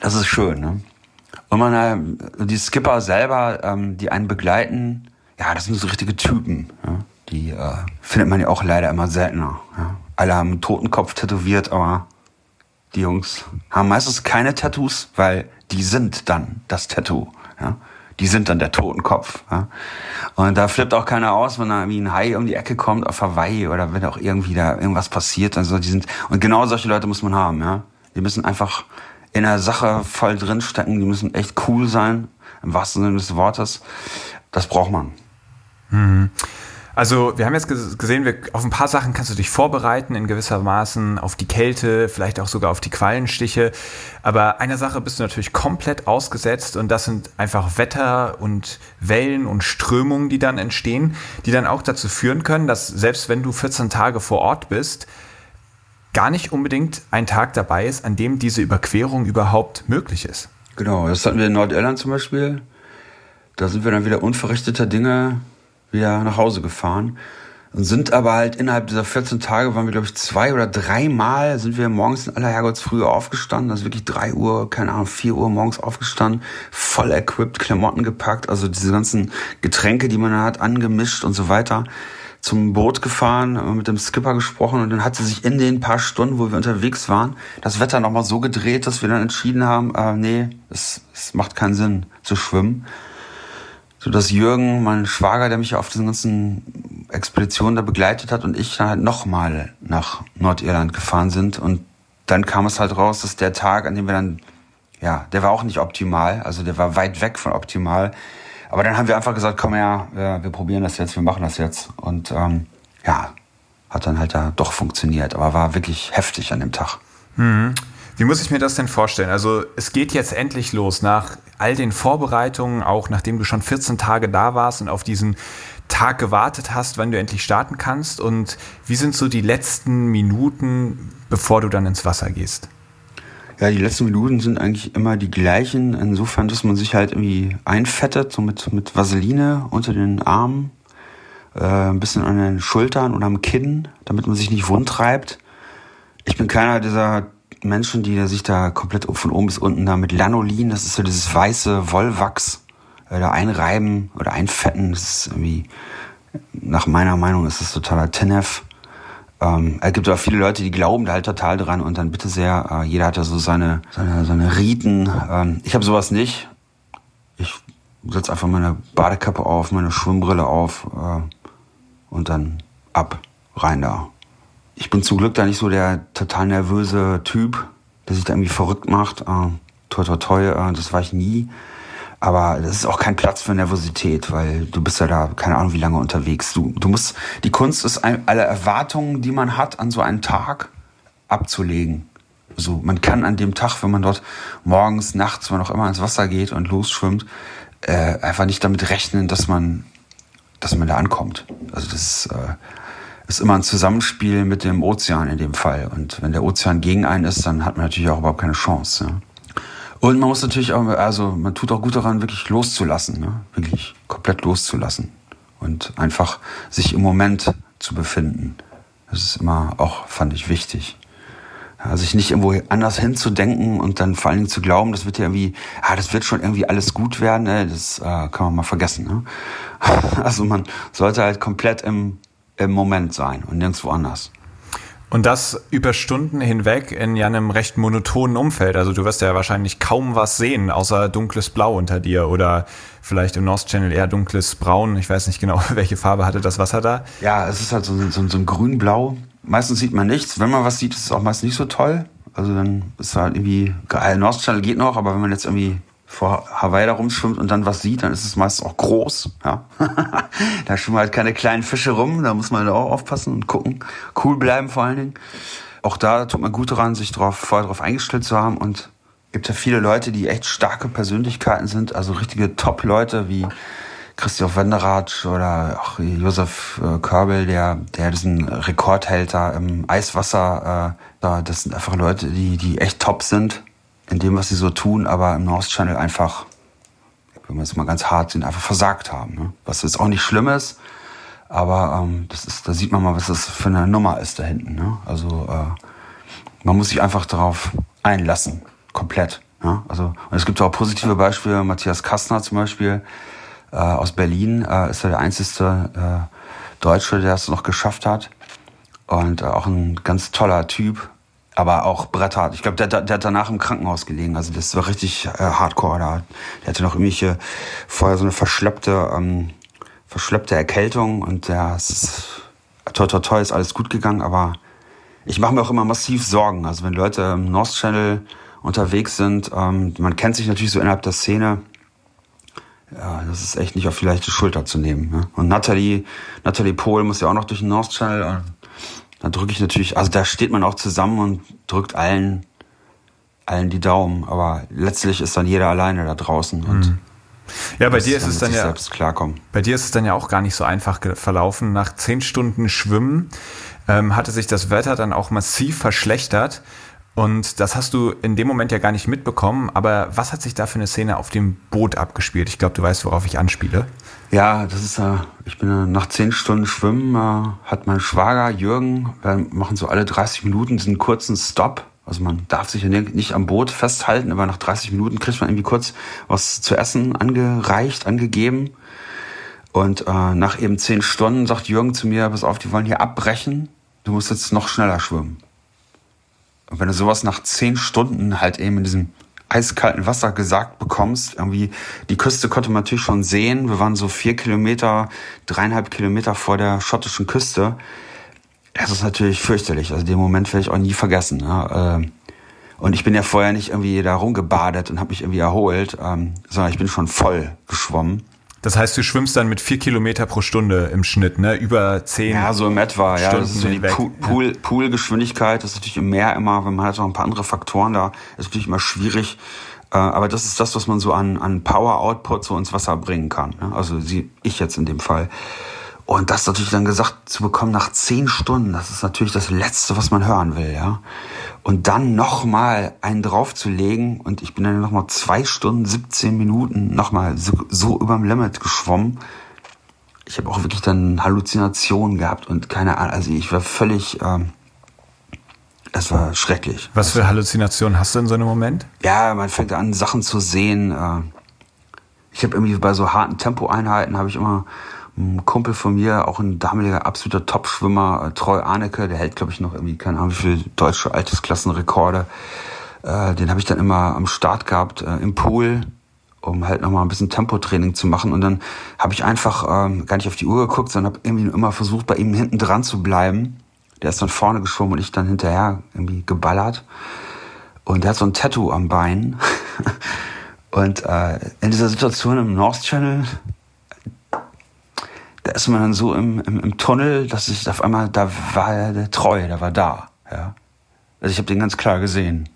das ist schön, ne? Und man äh, die Skipper selber, ähm, die einen begleiten, ja, das sind so richtige Typen. Ja? Die äh, findet man ja auch leider immer seltener. Ja? Alle haben einen Totenkopf tätowiert, aber die Jungs haben meistens keine Tattoos, weil die sind dann das Tattoo. Ja? Die sind dann der Totenkopf. Ja? Und da flippt auch keiner aus, wenn da wie ein Hai um die Ecke kommt auf Hawaii oder wenn auch irgendwie da irgendwas passiert. Also die sind und genau solche Leute muss man haben. Ja? Die müssen einfach in der Sache voll drinstecken. Die müssen echt cool sein im wahrsten Sinne des Wortes. Das braucht man. Mhm. Also wir haben jetzt gesehen, wir, auf ein paar Sachen kannst du dich vorbereiten, in gewisser Maßen auf die Kälte, vielleicht auch sogar auf die Quallenstiche. Aber einer Sache bist du natürlich komplett ausgesetzt und das sind einfach Wetter und Wellen und Strömungen, die dann entstehen, die dann auch dazu führen können, dass selbst wenn du 14 Tage vor Ort bist, gar nicht unbedingt ein Tag dabei ist, an dem diese Überquerung überhaupt möglich ist. Genau, das hatten wir in Nordirland zum Beispiel. Da sind wir dann wieder unverrichteter Dinge wieder nach Hause gefahren. Und sind aber halt innerhalb dieser 14 Tage waren wir, glaube ich, zwei oder dreimal sind wir morgens in aller Herrgottsfrühe aufgestanden. Also wirklich drei Uhr, keine Ahnung, vier Uhr morgens aufgestanden, voll equipped, Klamotten gepackt, also diese ganzen Getränke, die man hat, angemischt und so weiter. Zum Boot gefahren, mit dem Skipper gesprochen und dann hat sie sich in den paar Stunden, wo wir unterwegs waren, das Wetter nochmal so gedreht, dass wir dann entschieden haben, äh, nee, es, es macht keinen Sinn zu schwimmen so dass Jürgen, mein Schwager, der mich auf diesen ganzen Expedition da begleitet hat und ich dann halt nochmal nach Nordirland gefahren sind. Und dann kam es halt raus, dass der Tag, an dem wir dann, ja, der war auch nicht optimal, also der war weit weg von optimal. Aber dann haben wir einfach gesagt, komm her, wir, wir probieren das jetzt, wir machen das jetzt. Und ähm, ja, hat dann halt da doch funktioniert, aber war wirklich heftig an dem Tag. Mhm. Wie muss ich mir das denn vorstellen? Also es geht jetzt endlich los nach all den Vorbereitungen, auch nachdem du schon 14 Tage da warst und auf diesen Tag gewartet hast, wann du endlich starten kannst. Und wie sind so die letzten Minuten, bevor du dann ins Wasser gehst? Ja, die letzten Minuten sind eigentlich immer die gleichen. Insofern, dass man sich halt irgendwie einfettet, so mit, mit Vaseline unter den Armen, äh, ein bisschen an den Schultern oder am Kinn, damit man sich nicht wund treibt. Ich bin keiner dieser Menschen, die sich da komplett von oben bis unten da mit Lanolin, das ist so dieses weiße Wollwachs, äh, da einreiben oder einfetten. Das ist irgendwie, nach meiner Meinung ist das totaler Tenef. Ähm, es gibt aber viele Leute, die glauben da halt total dran und dann bitte sehr, äh, jeder hat ja so seine, seine, seine Riten. Ähm, ich habe sowas nicht. Ich setze einfach meine Badekappe auf, meine Schwimmbrille auf äh, und dann ab, rein da ich bin zum Glück da nicht so der total nervöse Typ, der sich da irgendwie verrückt macht. Äh, toi, toi, toi, äh, das war ich nie. Aber das ist auch kein Platz für Nervosität, weil du bist ja da, keine Ahnung, wie lange unterwegs. Du, du musst, die Kunst ist, alle Erwartungen, die man hat an so einen Tag, abzulegen. So, man kann an dem Tag, wenn man dort morgens, nachts, wann auch immer ins Wasser geht und losschwimmt, äh, einfach nicht damit rechnen, dass man, dass man da ankommt. Also das, äh, ist immer ein Zusammenspiel mit dem Ozean in dem Fall. Und wenn der Ozean gegen einen ist, dann hat man natürlich auch überhaupt keine Chance. Ja. Und man muss natürlich auch, also man tut auch gut daran, wirklich loszulassen, ne? wirklich komplett loszulassen und einfach sich im Moment zu befinden. Das ist immer auch, fand ich, wichtig. Ja, sich nicht irgendwo anders hinzudenken und dann vor allen Dingen zu glauben, das wird ja irgendwie, ah, das wird schon irgendwie alles gut werden, ne? das äh, kann man mal vergessen. Ne? [LAUGHS] Also man sollte halt komplett im im Moment sein und nirgendwo anders. Und das über Stunden hinweg in ja einem recht monotonen Umfeld. Also du wirst ja wahrscheinlich kaum was sehen, außer dunkles Blau unter dir oder vielleicht im North Channel eher dunkles Braun. Ich weiß nicht genau, [LAUGHS] welche Farbe hatte das Wasser da. Ja, es ist halt so, so, so ein grün-blau. Meistens sieht man nichts. Wenn man was sieht, ist es auch meist nicht so toll. Also dann ist halt irgendwie geil. North Channel geht noch, aber wenn man jetzt irgendwie vor Hawaii da rumschwimmt und dann was sieht, dann ist es meistens auch groß. Ja. [LAUGHS] da schwimmen halt keine kleinen Fische rum, da muss man auch aufpassen und gucken. Cool bleiben vor allen Dingen. Auch da tut man gut daran, sich drauf, vorher darauf eingestellt zu haben und gibt ja viele Leute, die echt starke Persönlichkeiten sind, also richtige Top-Leute wie Christoph Wenderath oder auch Josef äh, Körbel, der, der diesen Rekordhälter im Eiswasser, äh, da, das sind einfach Leute, die, die echt top sind in dem, was sie so tun, aber im North Channel einfach, wenn man es mal ganz hart sehen, einfach versagt haben. Ne? Was jetzt auch nicht schlimm ist, aber ähm, das ist, da sieht man mal, was das für eine Nummer ist da hinten. Ne? Also äh, man muss sich einfach darauf einlassen, komplett. Ja? Also und es gibt auch positive Beispiele. Matthias Kastner zum Beispiel äh, aus Berlin äh, ist ja der einzige äh, Deutsche, der es noch geschafft hat und äh, auch ein ganz toller Typ aber auch bretthart. Ich glaube, der, der, hat danach im Krankenhaus gelegen. Also das war richtig äh, hardcore. Da. Der hatte noch irgendwelche vorher so eine verschleppte, ähm, verschleppte Erkältung und es ist toi toi toi ist alles gut gegangen, aber ich mache mir auch immer massiv Sorgen. Also wenn Leute im North Channel unterwegs sind, ähm, man kennt sich natürlich so innerhalb der Szene. Ja, das ist echt nicht auf die leichte Schulter zu nehmen. Ne? Und Natalie, Natalie Pohl muss ja auch noch durch den North Channel da drücke ich natürlich, also da steht man auch zusammen und drückt allen, allen die Daumen. Aber letztlich ist dann jeder alleine da draußen und mhm. ja, bei dir ist es dann ja selbst klarkommen. Bei dir ist es dann ja auch gar nicht so einfach verlaufen. Nach zehn Stunden Schwimmen ähm, hatte sich das Wetter dann auch massiv verschlechtert. Und das hast du in dem Moment ja gar nicht mitbekommen. Aber was hat sich da für eine Szene auf dem Boot abgespielt? Ich glaube, du weißt, worauf ich anspiele. Ja, das ist, äh, ich bin äh, nach zehn Stunden Schwimmen, äh, hat mein Schwager Jürgen, wir machen so alle 30 Minuten diesen kurzen Stop. Also man darf sich ja nicht am Boot festhalten, aber nach 30 Minuten kriegt man irgendwie kurz was zu essen angereicht, angegeben. Und äh, nach eben zehn Stunden sagt Jürgen zu mir, pass auf, die wollen hier abbrechen, du musst jetzt noch schneller schwimmen. Und wenn du sowas nach zehn Stunden halt eben in diesem eiskalten Wasser gesagt bekommst. Irgendwie die Küste konnte man natürlich schon sehen. Wir waren so vier Kilometer, dreieinhalb Kilometer vor der schottischen Küste. Das ist natürlich fürchterlich. Also den Moment werde ich auch nie vergessen. Ja. Ähm, und ich bin ja vorher nicht irgendwie da rumgebadet und habe mich irgendwie erholt, ähm, sondern ich bin schon voll geschwommen. Das heißt, du schwimmst dann mit vier Kilometer pro Stunde im Schnitt, ne? Über zehn. Ja, so im etwa. Stunden ja, das ist so die Pool, Pool, Poolgeschwindigkeit. Das ist natürlich im Meer immer, wenn man hat noch ein paar andere Faktoren da, ist natürlich immer schwierig. Äh, aber das ist das, was man so an, an Power Output so ins Wasser bringen kann. Ne? Also sie, ich jetzt in dem Fall. Und das natürlich dann gesagt zu bekommen nach zehn Stunden, das ist natürlich das Letzte, was man hören will, ja. Und dann nochmal einen draufzulegen und ich bin dann nochmal zwei Stunden, 17 Minuten nochmal so, so überm Limit geschwommen. Ich habe auch wirklich dann Halluzinationen gehabt und keine Ahnung, also ich war völlig, ähm, es war schrecklich. Was für Halluzinationen hast du in so einem Moment? Ja, man fängt an, Sachen zu sehen. Äh, ich habe irgendwie bei so harten Tempoeinheiten habe ich immer ein Kumpel von mir, auch ein damaliger absoluter Top-Schwimmer, äh, Troy Arnecke, der hält, glaube ich, noch irgendwie, keine Ahnung, wie viele deutsche Altersklassenrekorde. Äh, den habe ich dann immer am Start gehabt äh, im Pool, um halt nochmal ein bisschen Tempotraining zu machen. Und dann habe ich einfach ähm, gar nicht auf die Uhr geguckt, sondern habe irgendwie immer versucht, bei ihm hinten dran zu bleiben. Der ist dann vorne geschwommen und ich dann hinterher irgendwie geballert. Und der hat so ein Tattoo am Bein. [LAUGHS] und äh, in dieser Situation im North Channel da ist man dann so im, im, im Tunnel, dass ich auf einmal, da war der Treu, der war da. Ja. Also ich habe den ganz klar gesehen.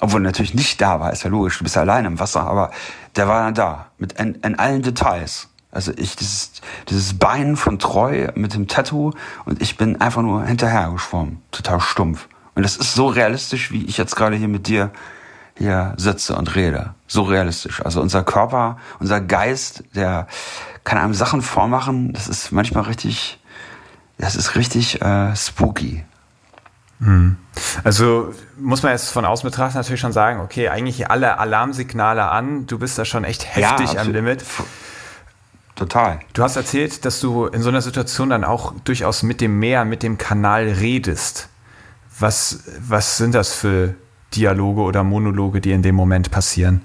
Obwohl er natürlich nicht da war, ist ja logisch, du bist ja allein im Wasser, aber der war dann da, mit in, in allen Details. Also ich, dieses, dieses Bein von Treu mit dem Tattoo und ich bin einfach nur hinterher geschwommen, total stumpf. Und das ist so realistisch, wie ich jetzt gerade hier mit dir hier sitze und rede. So realistisch. Also unser Körper, unser Geist, der kann einem Sachen vormachen. Das ist manchmal richtig, das ist richtig äh, spooky. Hm. Also muss man jetzt von außen betrachten natürlich schon sagen, okay, eigentlich alle Alarmsignale an, du bist da schon echt heftig ja, am Limit. Total. Du hast erzählt, dass du in so einer Situation dann auch durchaus mit dem Meer, mit dem Kanal redest. Was, was sind das für Dialoge oder Monologe, die in dem Moment passieren?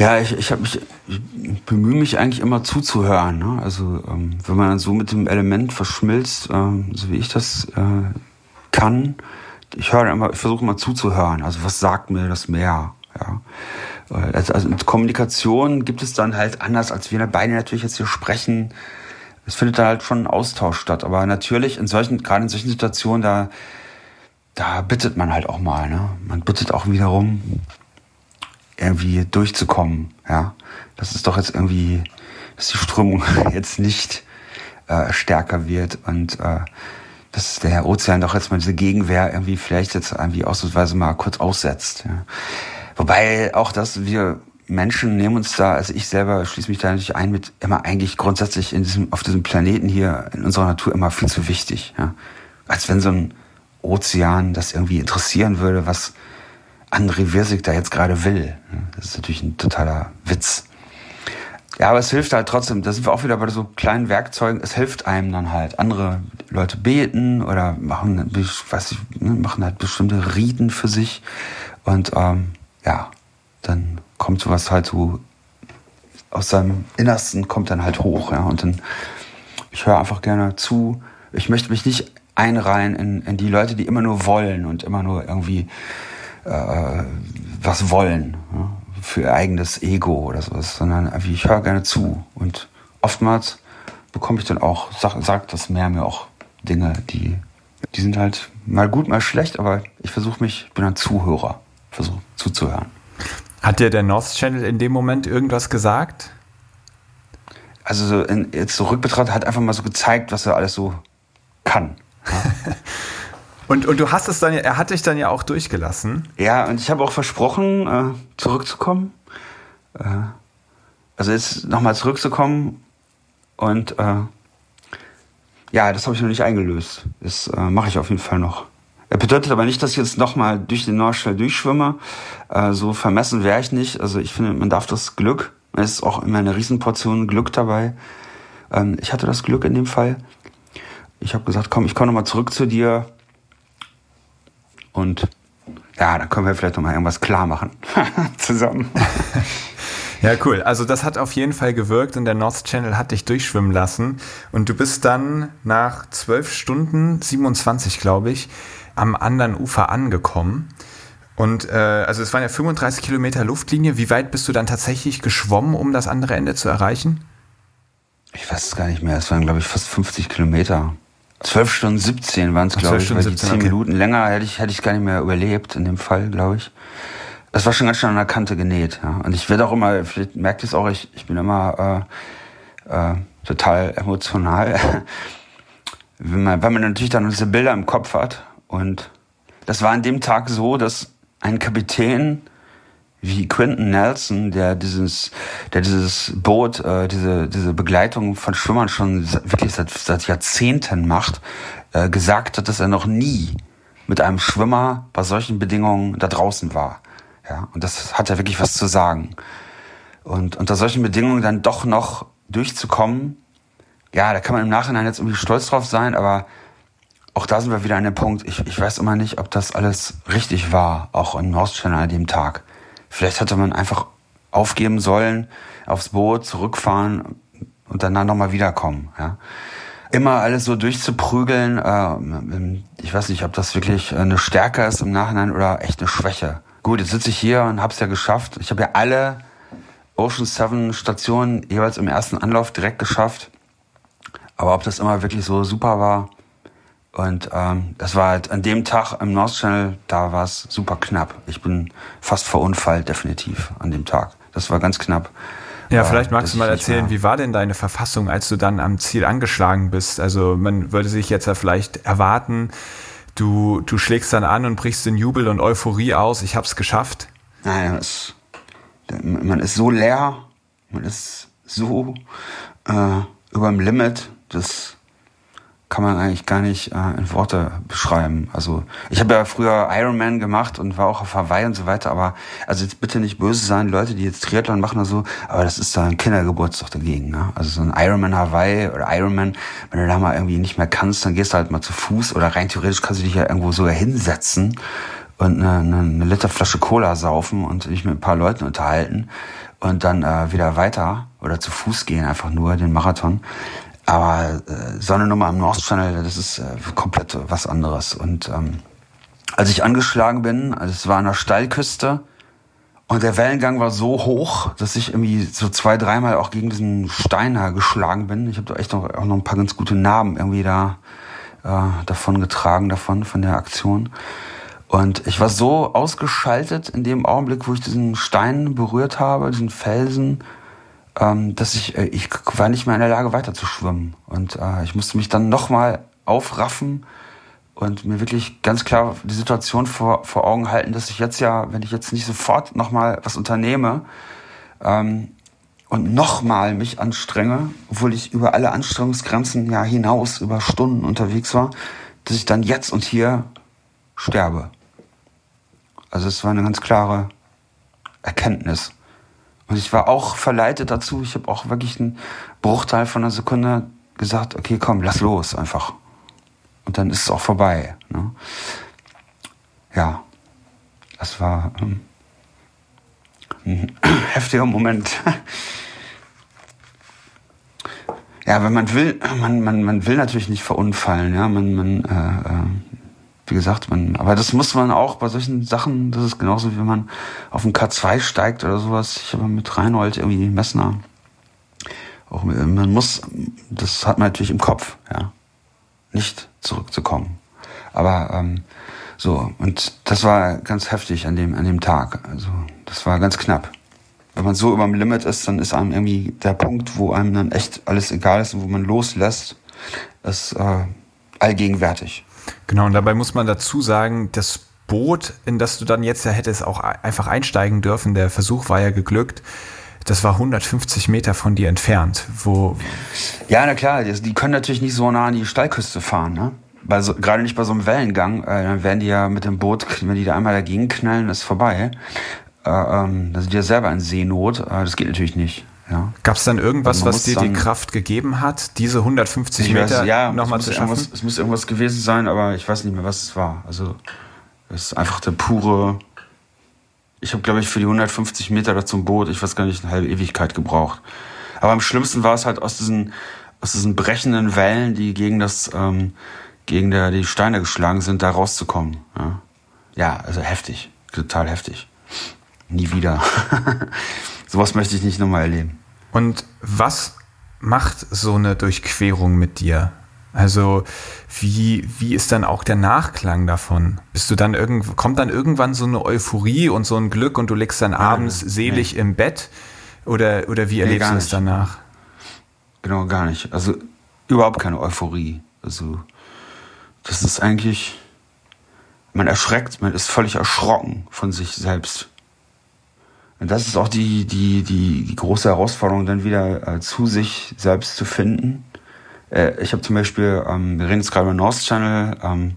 Ja, ich, ich, hab mich, ich bemühe mich eigentlich immer zuzuhören. Ne? Also ähm, wenn man dann so mit dem Element verschmilzt, ähm, so wie ich das äh, kann, ich höre immer, ich versuche immer zuzuhören. Also was sagt mir das Meer? Ja. Äh, also, also Kommunikation gibt es dann halt anders, als wir beide natürlich jetzt hier sprechen. Es findet da halt schon ein Austausch statt. Aber natürlich in solchen, gerade in solchen Situationen, da da bittet man halt auch mal. Ne? Man bittet auch wiederum, irgendwie durchzukommen. Ja, das ist doch jetzt irgendwie, dass die Strömung [LAUGHS] jetzt nicht äh, stärker wird und äh, dass der Ozean doch jetzt mal diese Gegenwehr irgendwie vielleicht jetzt irgendwie ausnahmsweise mal kurz aussetzt. Ja. Wobei auch das, wir Menschen nehmen uns da, also ich selber schließe mich da natürlich ein mit immer eigentlich grundsätzlich in diesem, auf diesem Planeten hier in unserer Natur immer viel zu wichtig. Ja. Als wenn so ein Ozean das irgendwie interessieren würde, was André Wirsig da jetzt gerade will. Das ist natürlich ein totaler Witz. Ja, aber es hilft halt trotzdem, da sind wir auch wieder bei so kleinen Werkzeugen, es hilft einem dann halt. Andere Leute beten oder machen, weiß ich, ne, machen halt bestimmte Riten für sich. Und ähm, ja, dann kommt sowas halt so aus seinem Innersten kommt dann halt hoch. Ja, und dann, ich höre einfach gerne zu. Ich möchte mich nicht einreihen in, in die Leute, die immer nur wollen und immer nur irgendwie äh, was wollen ja, für ihr eigenes Ego oder sowas, sondern ich höre gerne zu und oftmals bekomme ich dann auch, sag, sagt das Meer mir auch Dinge, die, die sind halt mal gut, mal schlecht, aber ich versuche mich, bin ein Zuhörer, versuche zuzuhören. Hat dir der North Channel in dem Moment irgendwas gesagt? Also so in, jetzt so rückbetrachtet hat einfach mal so gezeigt, was er alles so kann. [LAUGHS] und, und du hast es dann, er hat dich dann ja auch durchgelassen. Ja, und ich habe auch versprochen, äh, zurückzukommen. Äh, also jetzt nochmal zurückzukommen und äh, ja, das habe ich noch nicht eingelöst. Das äh, mache ich auf jeden Fall noch. Das bedeutet aber nicht, dass ich jetzt nochmal durch den Nordstall durchschwimme. Äh, so vermessen wäre ich nicht. Also ich finde, man darf das Glück, es ist auch immer eine Riesenportion Glück dabei. Ähm, ich hatte das Glück in dem Fall ich habe gesagt, komm, ich komme nochmal zurück zu dir. Und ja, dann können wir vielleicht noch mal irgendwas klar machen [LAUGHS] zusammen. [LAUGHS] Ja, cool. Also das hat auf jeden Fall gewirkt und der North Channel hat dich durchschwimmen lassen. Und du bist dann nach 12 Stunden, 27 glaube ich, am anderen Ufer angekommen. Und äh, also es waren ja 35 Kilometer Luftlinie. Wie weit bist du dann tatsächlich geschwommen, um das andere Ende zu erreichen? Ich weiß es gar nicht mehr. Es waren, glaube ich, fast 50 Kilometer. 12 Stunden 17 waren es, glaube ich. Stunden 17, 10 okay. Minuten länger hätte ich, hätte ich gar nicht mehr überlebt in dem Fall, glaube ich. Das war schon ganz schön an der Kante genäht. Ja. Und ich werde auch immer, vielleicht merkt ihr es auch, ich, ich bin immer äh, äh, total emotional. [LAUGHS] wenn man, weil man natürlich dann diese Bilder im Kopf hat. Und das war an dem Tag so, dass ein Kapitän wie Quentin Nelson, der dieses, der dieses Boot, äh, diese, diese Begleitung von Schwimmern schon wirklich seit, seit Jahrzehnten macht, äh, gesagt hat, dass er noch nie mit einem Schwimmer bei solchen Bedingungen da draußen war. Ja, und das hat ja wirklich was zu sagen. Und unter solchen Bedingungen dann doch noch durchzukommen, ja, da kann man im Nachhinein jetzt irgendwie stolz drauf sein, aber auch da sind wir wieder an dem Punkt, ich, ich weiß immer nicht, ob das alles richtig war, auch im North Channel an dem Tag. Vielleicht hätte man einfach aufgeben sollen, aufs Boot zurückfahren und dann nochmal wiederkommen. Ja. Immer alles so durchzuprügeln, äh, ich weiß nicht, ob das wirklich eine Stärke ist im Nachhinein oder echt eine Schwäche. Gut, jetzt sitze ich hier und habe es ja geschafft. Ich habe ja alle Ocean 7 Stationen jeweils im ersten Anlauf direkt geschafft. Aber ob das immer wirklich so super war, und ähm, das war halt an dem Tag im North Channel, da war es super knapp. Ich bin fast verunfallt, definitiv, an dem Tag. Das war ganz knapp. Ja, vielleicht magst du mal erzählen, wie war denn deine Verfassung, als du dann am Ziel angeschlagen bist? Also man würde sich jetzt ja vielleicht erwarten, du, du schlägst dann an und brichst in Jubel und Euphorie aus, ich hab's geschafft. Nein, das, man ist so leer, man ist so äh, über dem Limit, das kann man eigentlich gar nicht äh, in Worte beschreiben. Also ich habe ja früher Ironman gemacht und war auch auf Hawaii und so weiter, aber also jetzt bitte nicht böse sein, Leute, die jetzt Triathlon machen oder so, aber das ist da ein Kindergeburtstag dagegen. Ne? Also so ein Ironman Hawaii oder Ironman, wenn du da mal irgendwie nicht mehr kannst, dann gehst du halt mal zu Fuß oder rein theoretisch kannst du dich ja irgendwo sogar hinsetzen und eine, eine, eine Liter Flasche Cola saufen und dich mit ein paar Leuten unterhalten und dann äh, wieder weiter oder zu Fuß gehen, einfach nur den Marathon. Aber äh, so eine Nummer im North Channel, das ist äh, komplett was anderes. Und ähm, als ich angeschlagen bin, also es war an der Steilküste und der Wellengang war so hoch, dass ich irgendwie so zwei, dreimal auch gegen diesen Stein da geschlagen bin. Ich habe da echt noch, auch noch ein paar ganz gute Narben irgendwie da äh, davon getragen, davon, von der Aktion. Und ich war so ausgeschaltet in dem Augenblick, wo ich diesen Stein berührt habe, diesen Felsen, ähm, dass ich, äh, ich war nicht mehr in der Lage weiter zu schwimmen. Und äh, ich musste mich dann nochmal aufraffen und mir wirklich ganz klar die Situation vor, vor Augen halten, dass ich jetzt ja, wenn ich jetzt nicht sofort nochmal was unternehme ähm, und nochmal mich anstrenge, obwohl ich über alle Anstrengungsgrenzen ja hinaus über Stunden unterwegs war, dass ich dann jetzt und hier sterbe. Also es war eine ganz klare Erkenntnis. Und ich war auch verleitet dazu. Ich habe auch wirklich einen Bruchteil von einer Sekunde gesagt, okay, komm, lass los einfach. Und dann ist es auch vorbei. Ne? Ja, das war ähm, ein [CLEARS THROAT] heftiger Moment. [LAUGHS] ja, wenn man will, man, man, man will natürlich nicht verunfallen. Ja, man, man äh, äh, wie gesagt, man, aber das muss man auch bei solchen Sachen, das ist genauso wie wenn man auf den K2 steigt oder sowas. Ich habe mit Reinhold irgendwie Messner. Auch, man muss, das hat man natürlich im Kopf, ja, nicht zurückzukommen. Aber ähm, so, und das war ganz heftig an dem, an dem Tag. Also, das war ganz knapp. Wenn man so über dem Limit ist, dann ist einem irgendwie der Punkt, wo einem dann echt alles egal ist und wo man loslässt, ist äh, allgegenwärtig. Genau, und dabei muss man dazu sagen, das Boot, in das du dann jetzt ja hättest auch einfach einsteigen dürfen, der Versuch war ja geglückt. Das war 150 Meter von dir entfernt, wo. Ja, na klar, die können natürlich nicht so nah an die Steilküste fahren, ne? Bei so, gerade nicht bei so einem Wellengang, äh, dann werden die ja mit dem Boot, wenn die da einmal dagegen knallen, ist vorbei. Äh, ähm, da sind ja selber in Seenot. Äh, das geht natürlich nicht. Ja. Gab es dann irgendwas, was dir die Kraft gegeben hat, diese 150 Meter ja, nochmal zu schaffen? Es muss irgendwas gewesen sein, aber ich weiß nicht mehr, was es war. Also Es ist einfach der pure. Ich habe, glaube ich, für die 150 Meter da zum Boot, ich weiß gar nicht, eine halbe Ewigkeit gebraucht. Aber am schlimmsten war es halt aus diesen, aus diesen brechenden Wellen, die gegen das, ähm, gegen der, die Steine geschlagen sind, da rauszukommen. Ja, ja also heftig. Total heftig. Nie wieder. [LAUGHS] Sowas möchte ich nicht nochmal erleben. Und was macht so eine Durchquerung mit dir? Also wie, wie ist dann auch der Nachklang davon? Bist du dann irgend, kommt dann irgendwann so eine Euphorie und so ein Glück und du legst dann abends nee, selig nee. im Bett? Oder, oder wie erlebst nee, du es danach? Genau, gar nicht. Also überhaupt keine Euphorie. Also das ist eigentlich, man erschreckt, man ist völlig erschrocken von sich selbst. Und das ist auch die, die, die, die große Herausforderung, dann wieder äh, zu sich selbst zu finden. Äh, ich habe zum Beispiel, ähm, wir reden jetzt gerade über North Channel, ähm,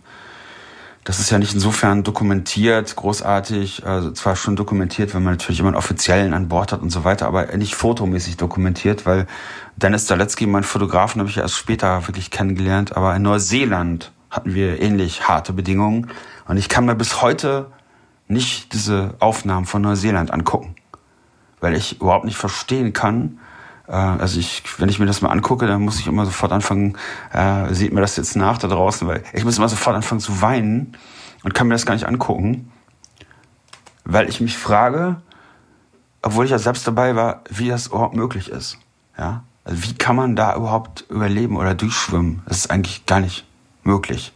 das ist ja nicht insofern dokumentiert, großartig, also zwar schon dokumentiert, wenn man natürlich einen Offiziellen an Bord hat und so weiter, aber nicht fotomäßig dokumentiert, weil Dennis Daletzky, mein Fotografen, habe ich erst später wirklich kennengelernt, aber in Neuseeland hatten wir ähnlich harte Bedingungen und ich kann mir bis heute nicht diese Aufnahmen von Neuseeland angucken, weil ich überhaupt nicht verstehen kann, äh, also ich, wenn ich mir das mal angucke, dann muss ich immer sofort anfangen, äh, sieht mir das jetzt nach da draußen, weil ich muss immer sofort anfangen zu weinen und kann mir das gar nicht angucken, weil ich mich frage, obwohl ich ja selbst dabei war, wie das überhaupt möglich ist. Ja, also wie kann man da überhaupt überleben oder durchschwimmen? Das ist eigentlich gar nicht möglich.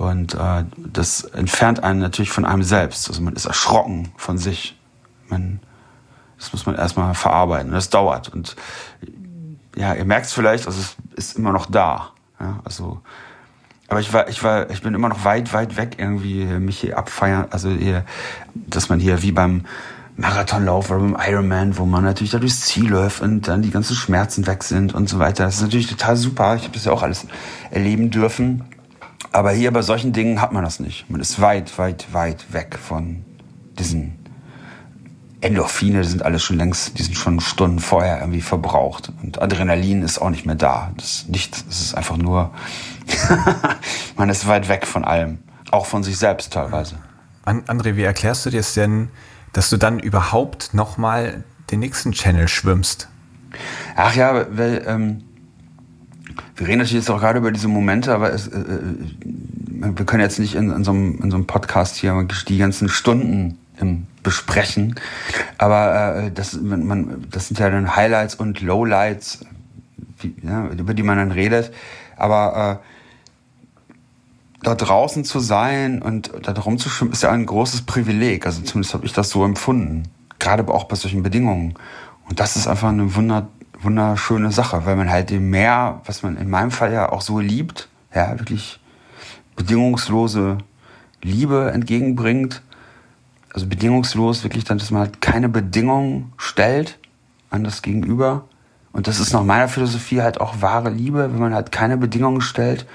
Und äh, das entfernt einen natürlich von einem selbst. Also man ist erschrocken von sich. Man das muss man erstmal verarbeiten. Das dauert. Und ja, ihr merkt es vielleicht, also es ist immer noch da. Ja, also, aber ich war, ich war, ich bin immer noch weit, weit weg irgendwie mich hier abfeiern. Also hier, dass man hier wie beim Marathonlauf oder beim Ironman, wo man natürlich da durchs Ziel läuft und dann die ganzen Schmerzen weg sind und so weiter. Das ist natürlich total super. Ich habe das ja auch alles erleben dürfen. Aber hier bei solchen Dingen hat man das nicht. Man ist weit, weit, weit weg von diesen Endorphine sind alles schon längst, die sind schon Stunden vorher irgendwie verbraucht. Und Adrenalin ist auch nicht mehr da. Das ist nichts, es ist einfach nur, [LAUGHS] man ist weit weg von allem. Auch von sich selbst teilweise. André, wie erklärst du dir es denn, dass du dann überhaupt nochmal den nächsten Channel schwimmst? Ach ja, weil, ähm, wir reden natürlich jetzt auch gerade über diese Momente, aber es, äh, äh wir können jetzt nicht in, in, so einem, in so einem Podcast hier die ganzen Stunden im besprechen. Aber äh, das, man, das sind ja dann Highlights und Lowlights, wie, ja, über die man dann redet. Aber äh, da draußen zu sein und da rumzuschwimmen, ist ja ein großes Privileg. Also zumindest habe ich das so empfunden. Gerade auch bei solchen Bedingungen. Und das ist einfach eine wunder, wunderschöne Sache, weil man halt dem Meer, was man in meinem Fall ja auch so liebt, ja, wirklich bedingungslose Liebe entgegenbringt also bedingungslos, wirklich dann, dass man halt keine Bedingungen stellt an das Gegenüber. Und das ist nach meiner Philosophie halt auch wahre Liebe, wenn man halt keine Bedingungen stellt.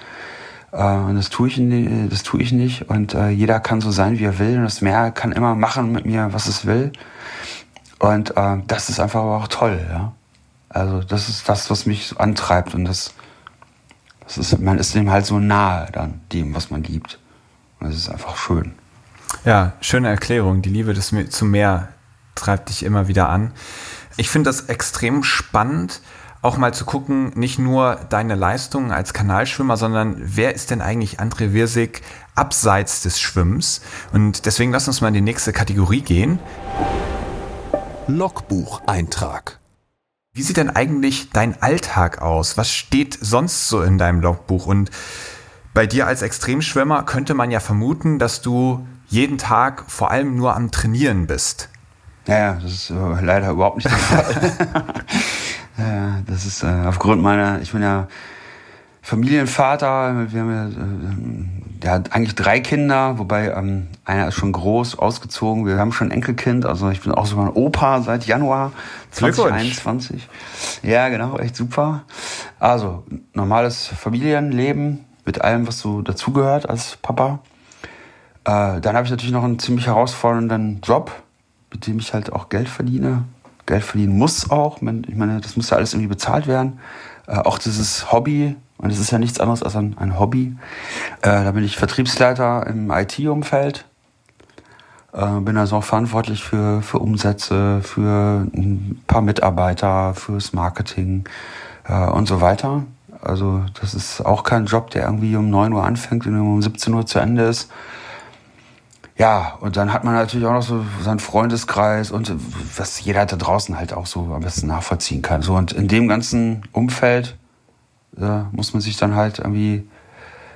Äh, und das tue ich, nicht, das tue ich nicht. Und äh, jeder kann so sein, wie er will. Und das Meer kann immer machen mit mir, was es will. Und äh, das ist einfach aber auch toll, ja. Also das ist das, was mich so antreibt. Und das, das ist, man ist dem halt so nahe dann, dem, was man liebt. Und das ist einfach schön. Ja, schöne Erklärung. Die Liebe des, zum Meer treibt dich immer wieder an. Ich finde das extrem spannend, auch mal zu gucken, nicht nur deine Leistungen als Kanalschwimmer, sondern wer ist denn eigentlich André Wirsig abseits des Schwimmens? Und deswegen lass uns mal in die nächste Kategorie gehen. Logbucheintrag. Wie sieht denn eigentlich dein Alltag aus? Was steht sonst so in deinem Logbuch? Und bei dir als Extremschwimmer könnte man ja vermuten, dass du jeden Tag vor allem nur am Trainieren bist. Ja, das ist äh, leider überhaupt nicht der Fall. ja, [LAUGHS] [LAUGHS] das ist äh, aufgrund meiner, ich bin ja Familienvater, wir haben ja, äh, der hat eigentlich drei Kinder, wobei ähm, einer ist schon groß, ausgezogen, wir haben schon ein Enkelkind, also ich bin auch sogar ein Opa seit Januar 2021. Ja, genau, echt super. Also, normales Familienleben mit allem, was so dazugehört als Papa. Äh, dann habe ich natürlich noch einen ziemlich herausfordernden Job, mit dem ich halt auch Geld verdiene. Geld verdienen muss auch. Ich meine, das muss ja alles irgendwie bezahlt werden. Äh, auch dieses Hobby Und es ist ja nichts anderes als ein, ein Hobby. Äh, da bin ich Vertriebsleiter im IT-Umfeld. Äh, bin also auch verantwortlich für, für Umsätze, für ein paar Mitarbeiter, fürs Marketing äh, und so weiter. Also das ist auch kein Job, der irgendwie um 9 Uhr anfängt und um 17 Uhr zu Ende ist. Ja, und dann hat man natürlich auch noch so seinen Freundeskreis und was jeder da draußen halt auch so am besten nachvollziehen kann. So und in dem ganzen Umfeld äh, muss man sich dann halt irgendwie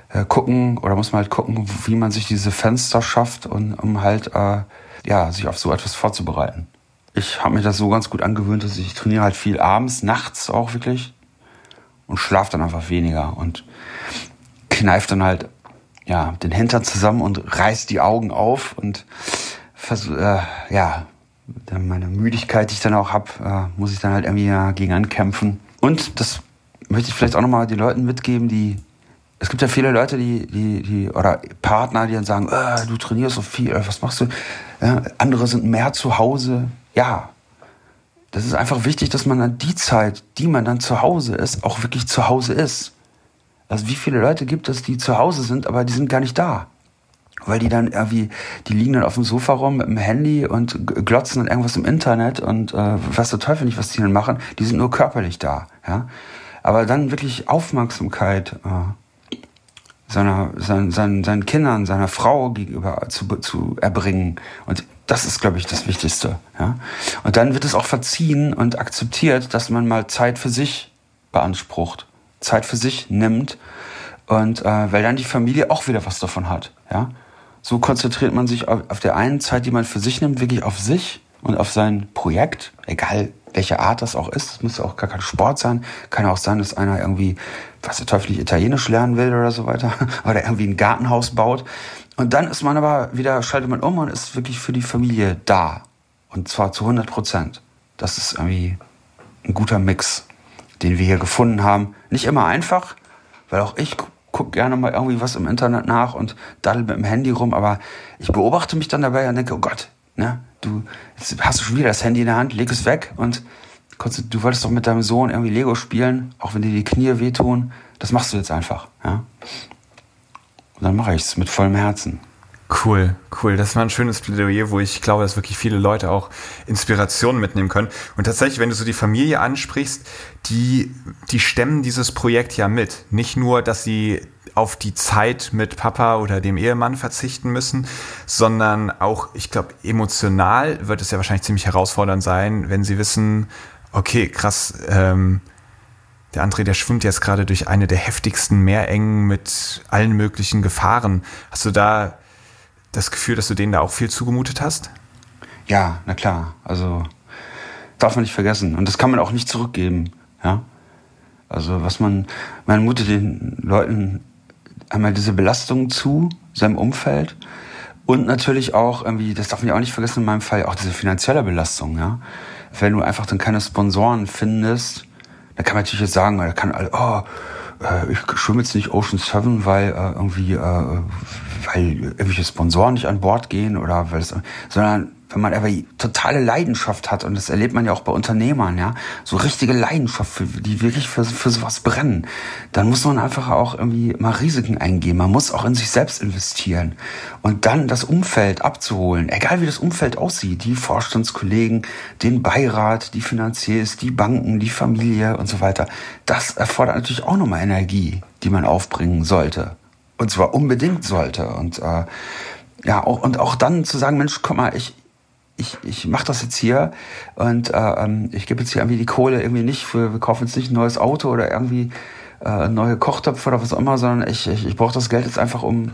äh, gucken oder muss man halt gucken, wie man sich diese Fenster schafft, und, um halt äh, ja sich auf so etwas vorzubereiten. Ich habe mir das so ganz gut angewöhnt, dass ich trainiere halt viel abends, nachts auch wirklich und schlafe dann einfach weniger und kneife dann halt ja, den Hintern zusammen und reißt die Augen auf und versuch, äh, ja, meine Müdigkeit, die ich dann auch habe, äh, muss ich dann halt irgendwie ja, gegen ankämpfen. Und das möchte ich vielleicht auch nochmal den Leuten mitgeben, die es gibt ja viele Leute, die, die, die, oder Partner, die dann sagen, äh, du trainierst so viel, was machst du? Ja, andere sind mehr zu Hause. Ja, das ist einfach wichtig, dass man dann die Zeit, die man dann zu Hause ist, auch wirklich zu Hause ist. Also wie viele Leute gibt es, die zu Hause sind, aber die sind gar nicht da. Weil die dann irgendwie, die liegen dann auf dem Sofa rum mit dem Handy und glotzen dann irgendwas im Internet und äh, was der Teufel nicht, was die dann machen, die sind nur körperlich da. Ja? Aber dann wirklich Aufmerksamkeit äh, seiner, seinen, seinen, seinen Kindern, seiner Frau gegenüber zu, zu erbringen. Und das ist, glaube ich, das Wichtigste. Ja? Und dann wird es auch verziehen und akzeptiert, dass man mal Zeit für sich beansprucht. Zeit für sich nimmt und äh, weil dann die Familie auch wieder was davon hat. Ja, so konzentriert man sich auf, auf der einen Zeit, die man für sich nimmt, wirklich auf sich und auf sein Projekt, egal welche Art das auch ist. Es muss ja auch gar kein Sport sein. Kann auch sein, dass einer irgendwie, was der Teufel nicht Italienisch lernen will oder so weiter, [LAUGHS] oder irgendwie ein Gartenhaus baut. Und dann ist man aber wieder, schaltet man um und ist wirklich für die Familie da. Und zwar zu 100 Prozent. Das ist irgendwie ein guter Mix den wir hier gefunden haben. Nicht immer einfach, weil auch ich gucke gerne mal irgendwie was im Internet nach und daddel mit dem Handy rum, aber ich beobachte mich dann dabei und denke, oh Gott, ne, du hast du schon wieder das Handy in der Hand, leg es weg und du wolltest doch mit deinem Sohn irgendwie Lego spielen, auch wenn dir die Knie wehtun. Das machst du jetzt einfach, ja. Und dann mache ich es mit vollem Herzen. Cool, cool. Das war ein schönes Plädoyer, wo ich glaube, dass wirklich viele Leute auch Inspirationen mitnehmen können. Und tatsächlich, wenn du so die Familie ansprichst, die, die stemmen dieses Projekt ja mit. Nicht nur, dass sie auf die Zeit mit Papa oder dem Ehemann verzichten müssen, sondern auch, ich glaube, emotional wird es ja wahrscheinlich ziemlich herausfordernd sein, wenn sie wissen, okay, krass, ähm, der André, der schwimmt jetzt gerade durch eine der heftigsten Meerengen mit allen möglichen Gefahren. Hast du da das Gefühl, dass du denen da auch viel zugemutet hast? Ja, na klar. Also darf man nicht vergessen. Und das kann man auch nicht zurückgeben. Ja. Also was man, man mutet den Leuten einmal diese Belastung zu, seinem Umfeld. Und natürlich auch irgendwie, das darf man ja auch nicht vergessen in meinem Fall, auch diese finanzielle Belastung, ja. Wenn du einfach dann keine Sponsoren findest, dann kann man natürlich jetzt sagen, da kann oh, äh, ich schwimme jetzt nicht Ocean 7, weil äh, irgendwie, äh, weil irgendwelche Sponsoren nicht an Bord gehen oder weil es, sondern wenn man aber totale Leidenschaft hat, und das erlebt man ja auch bei Unternehmern, ja, so richtige Leidenschaft, für, die wirklich für, für sowas brennen, dann muss man einfach auch irgendwie mal Risiken eingehen. Man muss auch in sich selbst investieren. Und dann das Umfeld abzuholen, egal wie das Umfeld aussieht, die Vorstandskollegen, den Beirat, die Finanziers, die Banken, die Familie und so weiter, das erfordert natürlich auch nochmal Energie, die man aufbringen sollte. Und zwar unbedingt sollte. Und äh, ja, und auch dann zu sagen, Mensch, guck mal, ich, ich, ich mache das jetzt hier und äh, ähm, ich gebe jetzt hier irgendwie die Kohle irgendwie nicht für, wir kaufen jetzt nicht ein neues Auto oder irgendwie äh, neue Kochtöpfe oder was auch immer, sondern ich, ich, ich brauche das Geld jetzt einfach, um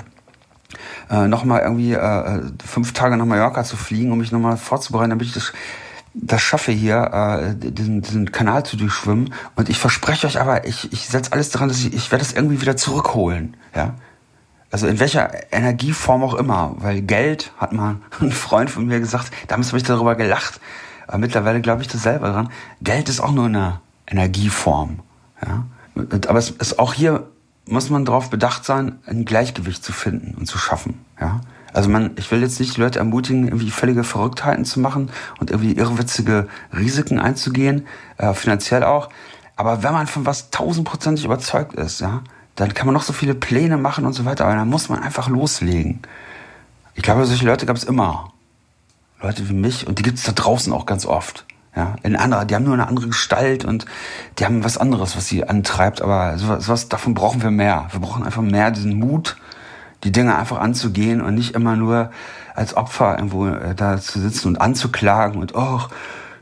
äh, nochmal irgendwie äh, fünf Tage nach Mallorca zu fliegen, um mich nochmal vorzubereiten, damit ich das, das schaffe hier, äh, diesen, diesen Kanal zu durchschwimmen. Und ich verspreche euch aber, ich, ich setze alles daran, dass ich, ich werde das irgendwie wieder zurückholen. Ja, also in welcher Energieform auch immer, weil Geld, hat mal [LAUGHS] ein Freund von mir gesagt, damals habe ich darüber gelacht, aber mittlerweile glaube ich das selber dran, Geld ist auch nur eine Energieform. Ja? Aber es ist auch hier, muss man darauf bedacht sein, ein Gleichgewicht zu finden und zu schaffen. Ja? Also man, ich will jetzt nicht Leute ermutigen, irgendwie völlige Verrücktheiten zu machen und irgendwie irrwitzige Risiken einzugehen, äh, finanziell auch. Aber wenn man von was tausendprozentig überzeugt ist, ja, dann kann man noch so viele Pläne machen und so weiter, aber dann muss man einfach loslegen. Ich glaube, solche Leute gab es immer. Leute wie mich und die gibt es da draußen auch ganz oft. Ja, in anderer, die haben nur eine andere Gestalt und die haben was anderes, was sie antreibt, aber sowas, sowas davon brauchen wir mehr. Wir brauchen einfach mehr diesen Mut, die Dinge einfach anzugehen und nicht immer nur als Opfer irgendwo äh, da zu sitzen und anzuklagen und ach,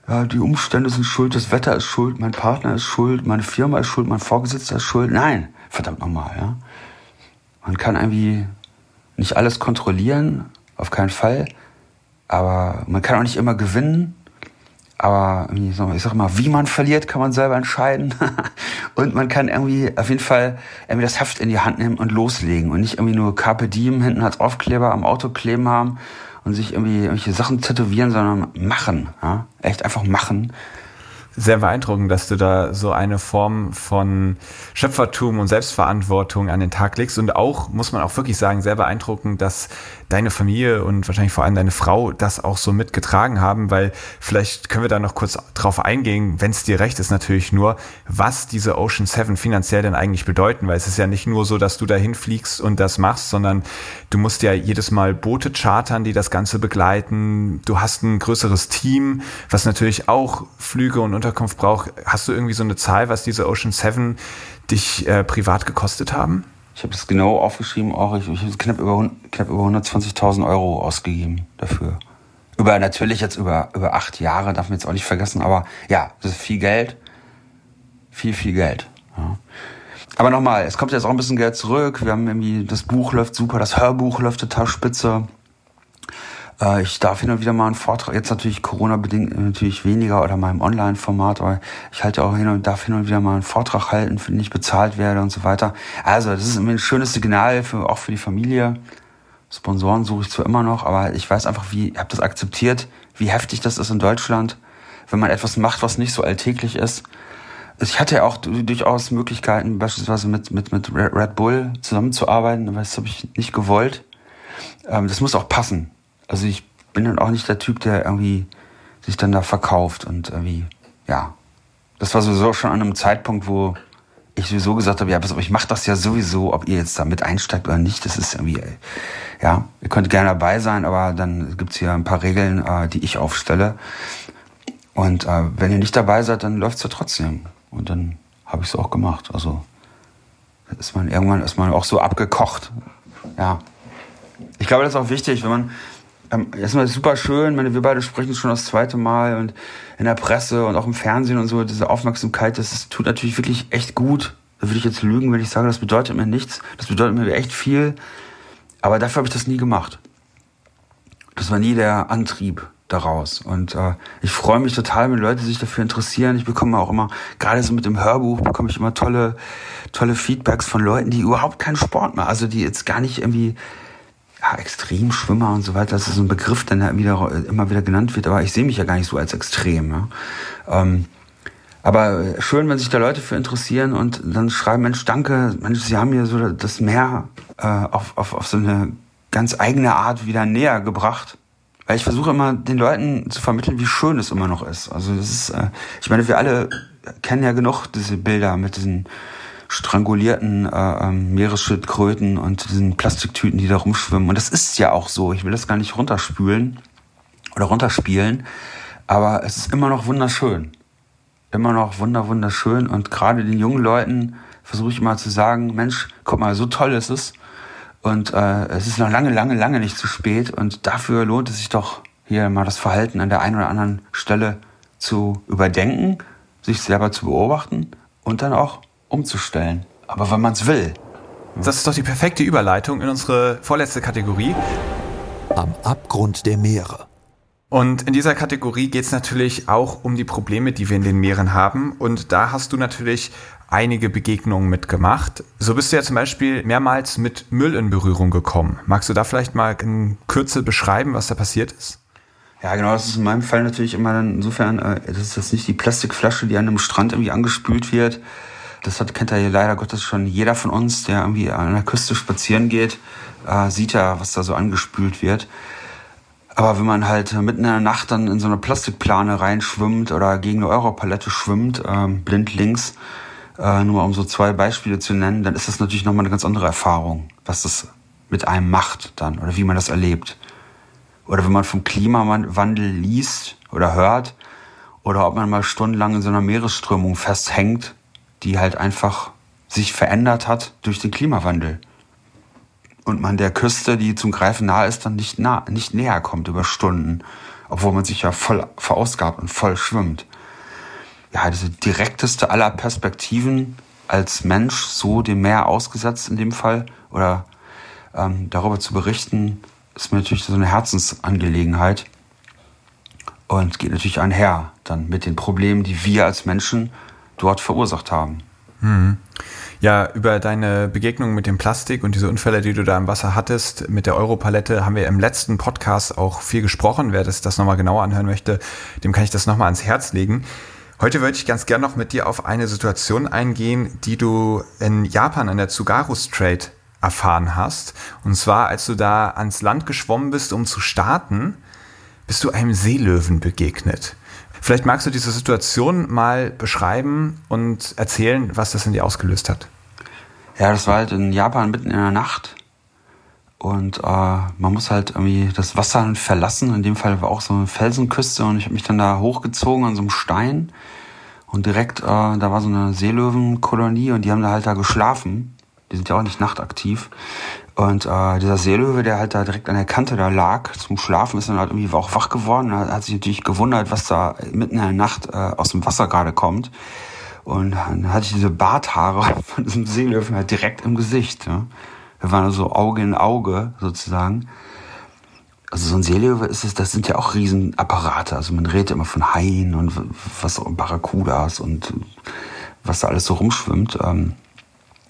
ja, die Umstände sind schuld, das Wetter ist schuld, mein Partner ist schuld, meine Firma ist schuld, mein Vorgesetzter ist schuld. Nein, verdammt nochmal, ja. Man kann irgendwie nicht alles kontrollieren, auf keinen Fall. Aber man kann auch nicht immer gewinnen. Aber ich sag mal, wie man verliert, kann man selber entscheiden. [LAUGHS] und man kann irgendwie auf jeden Fall irgendwie das Heft in die Hand nehmen und loslegen und nicht irgendwie nur Carpe Diem hinten als Aufkleber am Auto kleben haben und sich irgendwie irgendwelche Sachen tätowieren, sondern machen. Ja? Echt einfach machen sehr beeindruckend, dass du da so eine Form von Schöpfertum und Selbstverantwortung an den Tag legst. Und auch, muss man auch wirklich sagen, sehr beeindruckend, dass deine Familie und wahrscheinlich vor allem deine Frau das auch so mitgetragen haben, weil vielleicht können wir da noch kurz drauf eingehen, wenn es dir recht ist natürlich nur, was diese Ocean 7 finanziell denn eigentlich bedeuten, weil es ist ja nicht nur so, dass du dahin fliegst und das machst, sondern du musst ja jedes Mal Boote chartern, die das Ganze begleiten. Du hast ein größeres Team, was natürlich auch Flüge und Unterkunft braucht. Hast du irgendwie so eine Zahl, was diese Ocean 7 dich äh, privat gekostet haben? Ich habe das genau aufgeschrieben, auch ich, ich habe knapp über, knapp über 120.000 Euro ausgegeben dafür. Über natürlich jetzt über, über acht Jahre, darf man jetzt auch nicht vergessen, aber ja, das ist viel Geld. Viel, viel Geld. Ja. Aber nochmal, es kommt jetzt auch ein bisschen Geld zurück. Wir haben irgendwie, das Buch läuft super, das Hörbuch läuft total spitze. Äh, ich darf hin und wieder mal einen Vortrag, jetzt natürlich Corona-bedingt äh, natürlich weniger oder mal im Online-Format, aber ich halte auch hin und darf hin und wieder mal einen Vortrag halten, für den ich bezahlt werde und so weiter. Also, das ist ein schönes Signal für, auch für die Familie. Sponsoren suche ich zwar immer noch, aber ich weiß einfach, wie, ich habe das akzeptiert, wie heftig das ist in Deutschland, wenn man etwas macht, was nicht so alltäglich ist. Ich hatte ja auch durchaus Möglichkeiten, beispielsweise mit, mit, mit Red Bull zusammenzuarbeiten, aber das habe ich nicht gewollt. Ähm, das muss auch passen. Also ich bin dann auch nicht der Typ, der irgendwie sich dann da verkauft und irgendwie, ja. Das war sowieso schon an einem Zeitpunkt, wo ich sowieso gesagt habe, ja, pass auf, ich mache das ja sowieso, ob ihr jetzt da mit einsteigt oder nicht, das ist irgendwie, ja, ihr könnt gerne dabei sein, aber dann gibt's hier ein paar Regeln, äh, die ich aufstelle. Und äh, wenn ihr nicht dabei seid, dann läuft's ja trotzdem. Und dann habe ich es auch gemacht. Also ist man irgendwann ist man auch so abgekocht. Ja. Ich glaube, das ist auch wichtig, wenn man ähm, erstmal super schön, meine, wir beide sprechen schon das zweite Mal und in der Presse und auch im Fernsehen und so, diese Aufmerksamkeit, das, das tut natürlich wirklich echt gut. Da würde ich jetzt lügen, wenn ich sage, das bedeutet mir nichts. Das bedeutet mir echt viel. Aber dafür habe ich das nie gemacht. Das war nie der Antrieb daraus. Und äh, ich freue mich total, wenn Leute sich dafür interessieren. Ich bekomme auch immer, gerade so mit dem Hörbuch, bekomme ich immer tolle, tolle Feedbacks von Leuten, die überhaupt keinen Sport machen. Also die jetzt gar nicht irgendwie ja, Extremschwimmer und so weiter, das ist ein Begriff, der wieder, immer wieder genannt wird, aber ich sehe mich ja gar nicht so als extrem. Ja. Ähm, aber schön, wenn sich da Leute für interessieren und dann schreiben, Mensch, danke, Mensch, Sie haben mir so das Meer äh, auf, auf, auf so eine ganz eigene Art wieder näher gebracht. Weil ich versuche immer den Leuten zu vermitteln, wie schön es immer noch ist. Also das ist, äh, ich meine, wir alle kennen ja genug diese Bilder mit diesen strangulierten äh, ähm, Meeresschildkröten und diesen Plastiktüten, die da rumschwimmen. Und das ist ja auch so. Ich will das gar nicht runterspülen oder runterspielen, aber es ist immer noch wunderschön. Immer noch wunder, wunderschön. Und gerade den jungen Leuten versuche ich immer zu sagen, Mensch, guck mal, so toll ist es. Und äh, es ist noch lange, lange, lange nicht zu spät. Und dafür lohnt es sich doch, hier mal das Verhalten an der einen oder anderen Stelle zu überdenken, sich selber zu beobachten und dann auch umzustellen. Aber wenn man es will. Das ist doch die perfekte Überleitung in unsere vorletzte Kategorie. Am Abgrund der Meere. Und in dieser Kategorie geht es natürlich auch um die Probleme, die wir in den Meeren haben. Und da hast du natürlich einige Begegnungen mitgemacht. So bist du ja zum Beispiel mehrmals mit Müll in Berührung gekommen. Magst du da vielleicht mal in Kürze beschreiben, was da passiert ist? Ja, genau, das ist in meinem Fall natürlich immer dann insofern, äh, das ist jetzt nicht die Plastikflasche, die an einem Strand irgendwie angespült wird, das hat, kennt ja leider Gottes schon jeder von uns, der irgendwie an der Küste spazieren geht, äh, sieht ja, was da so angespült wird. Aber wenn man halt mitten in der Nacht dann in so eine Plastikplane reinschwimmt oder gegen eine Europalette schwimmt, ähm, blind links, äh, nur um so zwei Beispiele zu nennen, dann ist das natürlich nochmal eine ganz andere Erfahrung, was das mit einem macht dann oder wie man das erlebt. Oder wenn man vom Klimawandel liest oder hört oder ob man mal stundenlang in so einer Meeresströmung festhängt, die halt einfach sich verändert hat durch den Klimawandel und man der Küste, die zum Greifen nahe ist, dann nicht, nah, nicht näher kommt über Stunden, obwohl man sich ja voll verausgabt und voll schwimmt. Ja, diese direkteste aller Perspektiven als Mensch so dem Meer ausgesetzt in dem Fall oder ähm, darüber zu berichten, ist mir natürlich so eine Herzensangelegenheit und geht natürlich einher dann mit den Problemen, die wir als Menschen dort verursacht haben. Mhm. Ja, über deine Begegnung mit dem Plastik und diese Unfälle, die du da im Wasser hattest, mit der Europalette, haben wir im letzten Podcast auch viel gesprochen. Wer das, das nochmal genauer anhören möchte, dem kann ich das nochmal ans Herz legen. Heute würde ich ganz gerne noch mit dir auf eine Situation eingehen, die du in Japan an der Tsugaru Strait erfahren hast. Und zwar, als du da ans Land geschwommen bist, um zu starten, bist du einem Seelöwen begegnet. Vielleicht magst du diese Situation mal beschreiben und erzählen, was das in dir ausgelöst hat. Ja, das war halt in Japan mitten in der Nacht. Und äh, man muss halt irgendwie das Wasser verlassen. In dem Fall war auch so eine Felsenküste und ich habe mich dann da hochgezogen an so einem Stein. Und direkt, äh, da war so eine Seelöwenkolonie und die haben da halt da geschlafen. Die sind ja auch nicht nachtaktiv. Und äh, dieser Seelöwe, der halt da direkt an der Kante da lag zum Schlafen, ist dann halt irgendwie auch wach geworden. Er hat sich natürlich gewundert, was da mitten in der Nacht äh, aus dem Wasser gerade kommt. Und dann hatte ich diese Barthaare [LAUGHS] von diesem Seelöwen halt direkt im Gesicht. Ja. Wir waren so Auge in Auge sozusagen. Also so ein Seelöwe ist es, das sind ja auch Riesenapparate. Also man redet immer von Haien und was auch Barracudas und was da alles so rumschwimmt ähm,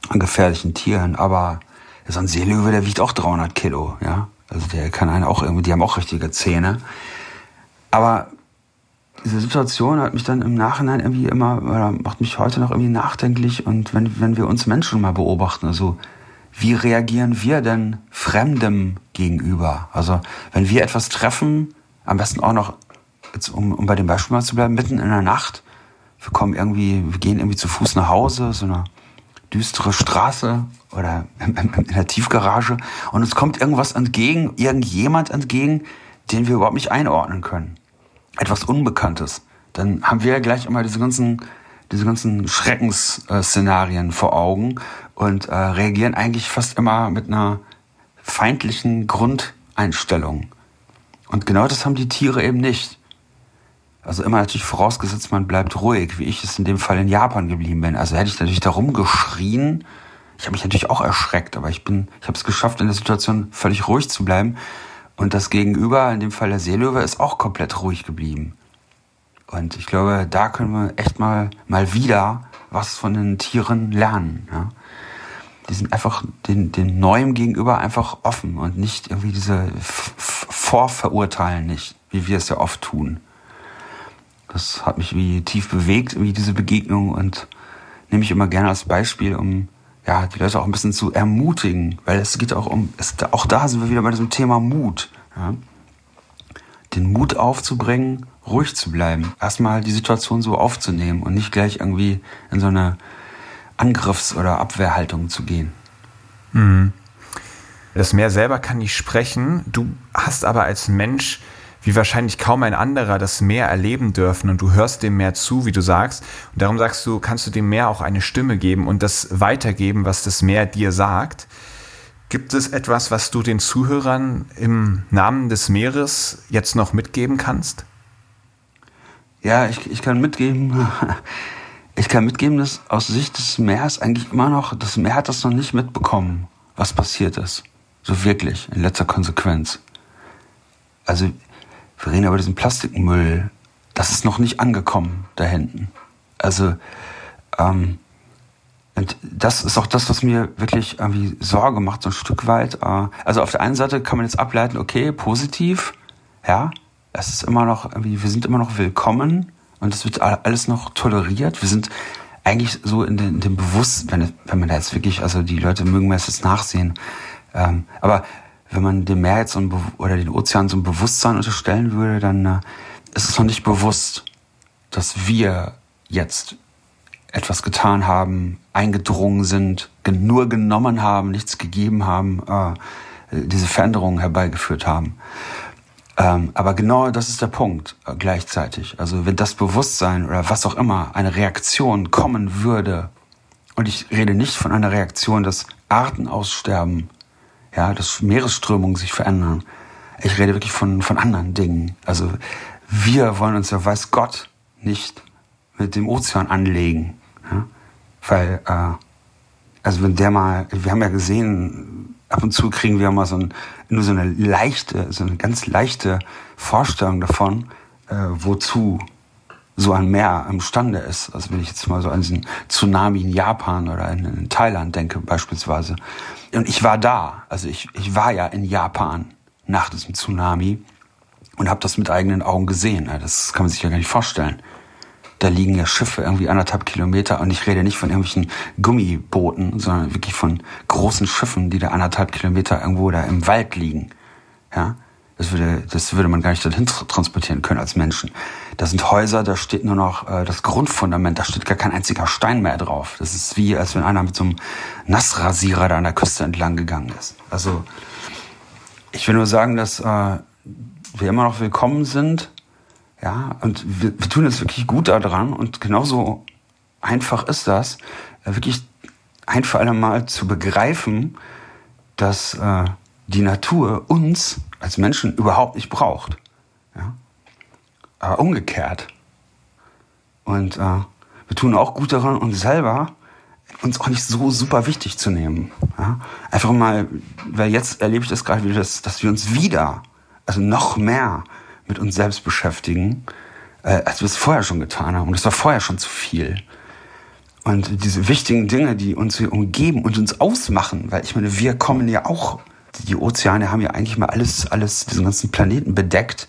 an gefährlichen Tieren. Aber so ein Seelöwe, der wiegt auch 300 Kilo, ja. Also der kann einen auch irgendwie, die haben auch richtige Zähne. Aber diese Situation hat mich dann im Nachhinein irgendwie immer, oder macht mich heute noch irgendwie nachdenklich. Und wenn, wenn wir uns Menschen mal beobachten, also wie reagieren wir denn Fremdem gegenüber? Also wenn wir etwas treffen, am besten auch noch, jetzt um, um bei dem Beispiel mal zu bleiben, mitten in der Nacht, wir kommen irgendwie, wir gehen irgendwie zu Fuß nach Hause, so eine düstere Straße oder in der Tiefgarage und uns kommt irgendwas entgegen, irgendjemand entgegen, den wir überhaupt nicht einordnen können. Etwas Unbekanntes. Dann haben wir ja gleich immer diese ganzen, diese ganzen Schreckensszenarien vor Augen und äh, reagieren eigentlich fast immer mit einer feindlichen Grundeinstellung. Und genau das haben die Tiere eben nicht. Also immer natürlich vorausgesetzt, man bleibt ruhig, wie ich es in dem Fall in Japan geblieben bin. Also hätte ich natürlich da rumgeschrien. Ich habe mich natürlich auch erschreckt, aber ich bin, ich habe es geschafft, in der Situation völlig ruhig zu bleiben. Und das Gegenüber, in dem Fall der Seelöwe, ist auch komplett ruhig geblieben. Und ich glaube, da können wir echt mal, mal wieder was von den Tieren lernen. Ja? Die sind einfach den, den Neuem gegenüber einfach offen und nicht irgendwie diese Vorverurteilen nicht, wie wir es ja oft tun. Das hat mich wie tief bewegt, wie diese Begegnung und nehme ich immer gerne als Beispiel, um ja, die Leute auch ein bisschen zu ermutigen, weil es geht auch um, es, auch da sind wir wieder bei diesem Thema Mut. Ja? Den Mut aufzubringen, ruhig zu bleiben, erstmal die Situation so aufzunehmen und nicht gleich irgendwie in so eine Angriffs- oder Abwehrhaltung zu gehen. Mhm. Das Meer selber kann nicht sprechen. Du hast aber als Mensch wie wahrscheinlich kaum ein anderer das Meer erleben dürfen und du hörst dem Meer zu, wie du sagst. Und darum sagst du, kannst du dem Meer auch eine Stimme geben und das weitergeben, was das Meer dir sagt. Gibt es etwas, was du den Zuhörern im Namen des Meeres jetzt noch mitgeben kannst? Ja, ich, ich kann mitgeben, [LAUGHS] ich kann mitgeben, dass aus Sicht des Meeres eigentlich immer noch, das Meer hat das noch nicht mitbekommen, was passiert ist. So wirklich, in letzter Konsequenz. Also wir reden über diesen Plastikmüll. Das ist noch nicht angekommen da hinten. Also, ähm, und das ist auch das, was mir wirklich irgendwie Sorge macht, so ein Stück weit. Äh, also auf der einen Seite kann man jetzt ableiten, okay, positiv, ja, es ist immer noch irgendwie, wir sind immer noch willkommen und es wird alles noch toleriert. Wir sind eigentlich so in, den, in dem Bewusstsein, wenn, wenn man da jetzt wirklich, also die Leute mögen mir jetzt nachsehen, ähm, aber wenn man dem Meer jetzt oder den Ozean so ein Bewusstsein unterstellen würde, dann äh, ist es noch nicht bewusst, dass wir jetzt etwas getan haben, eingedrungen sind, nur genommen haben, nichts gegeben haben, äh, diese Veränderungen herbeigeführt haben. Ähm, aber genau das ist der Punkt äh, gleichzeitig. Also wenn das Bewusstsein oder was auch immer, eine Reaktion kommen würde, und ich rede nicht von einer Reaktion, dass Arten aussterben, ja, dass Meeresströmungen sich verändern. Ich rede wirklich von, von anderen Dingen. Also wir wollen uns ja, weiß Gott, nicht mit dem Ozean anlegen. Ja? Weil, äh, also wenn der mal, wir haben ja gesehen, ab und zu kriegen wir mal so ein, nur so eine leichte, so eine ganz leichte Vorstellung davon, äh, wozu so ein Meer imstande ist. Also wenn ich jetzt mal so an diesen Tsunami in Japan oder in, in Thailand denke beispielsweise. Und ich war da, also ich, ich war ja in Japan nach diesem Tsunami und habe das mit eigenen Augen gesehen. Das kann man sich ja gar nicht vorstellen. Da liegen ja Schiffe irgendwie anderthalb Kilometer und ich rede nicht von irgendwelchen Gummibooten, sondern wirklich von großen Schiffen, die da anderthalb Kilometer irgendwo da im Wald liegen. Ja, das würde, das würde man gar nicht dorthin transportieren können als Menschen. Da sind Häuser, da steht nur noch äh, das Grundfundament, da steht gar kein einziger Stein mehr drauf. Das ist wie, als wenn einer mit so einem Nassrasierer da an der Küste entlang gegangen ist. Also ich will nur sagen, dass äh, wir immer noch willkommen sind. Ja, und wir, wir tun es wirklich gut daran und genauso einfach ist das, äh, wirklich ein für alle Mal zu begreifen, dass äh, die Natur uns als Menschen überhaupt nicht braucht. Ja? Aber umgekehrt. Und äh, wir tun auch gut daran, uns selber uns auch nicht so super wichtig zu nehmen. Ja? Einfach mal, weil jetzt erlebe ich das gerade wieder, dass, dass wir uns wieder, also noch mehr mit uns selbst beschäftigen, äh, als wir es vorher schon getan haben. Und das war vorher schon zu viel. Und diese wichtigen Dinge, die uns hier umgeben und uns ausmachen, weil ich meine, wir kommen ja auch die Ozeane haben ja eigentlich mal alles, alles, diesen ganzen Planeten bedeckt.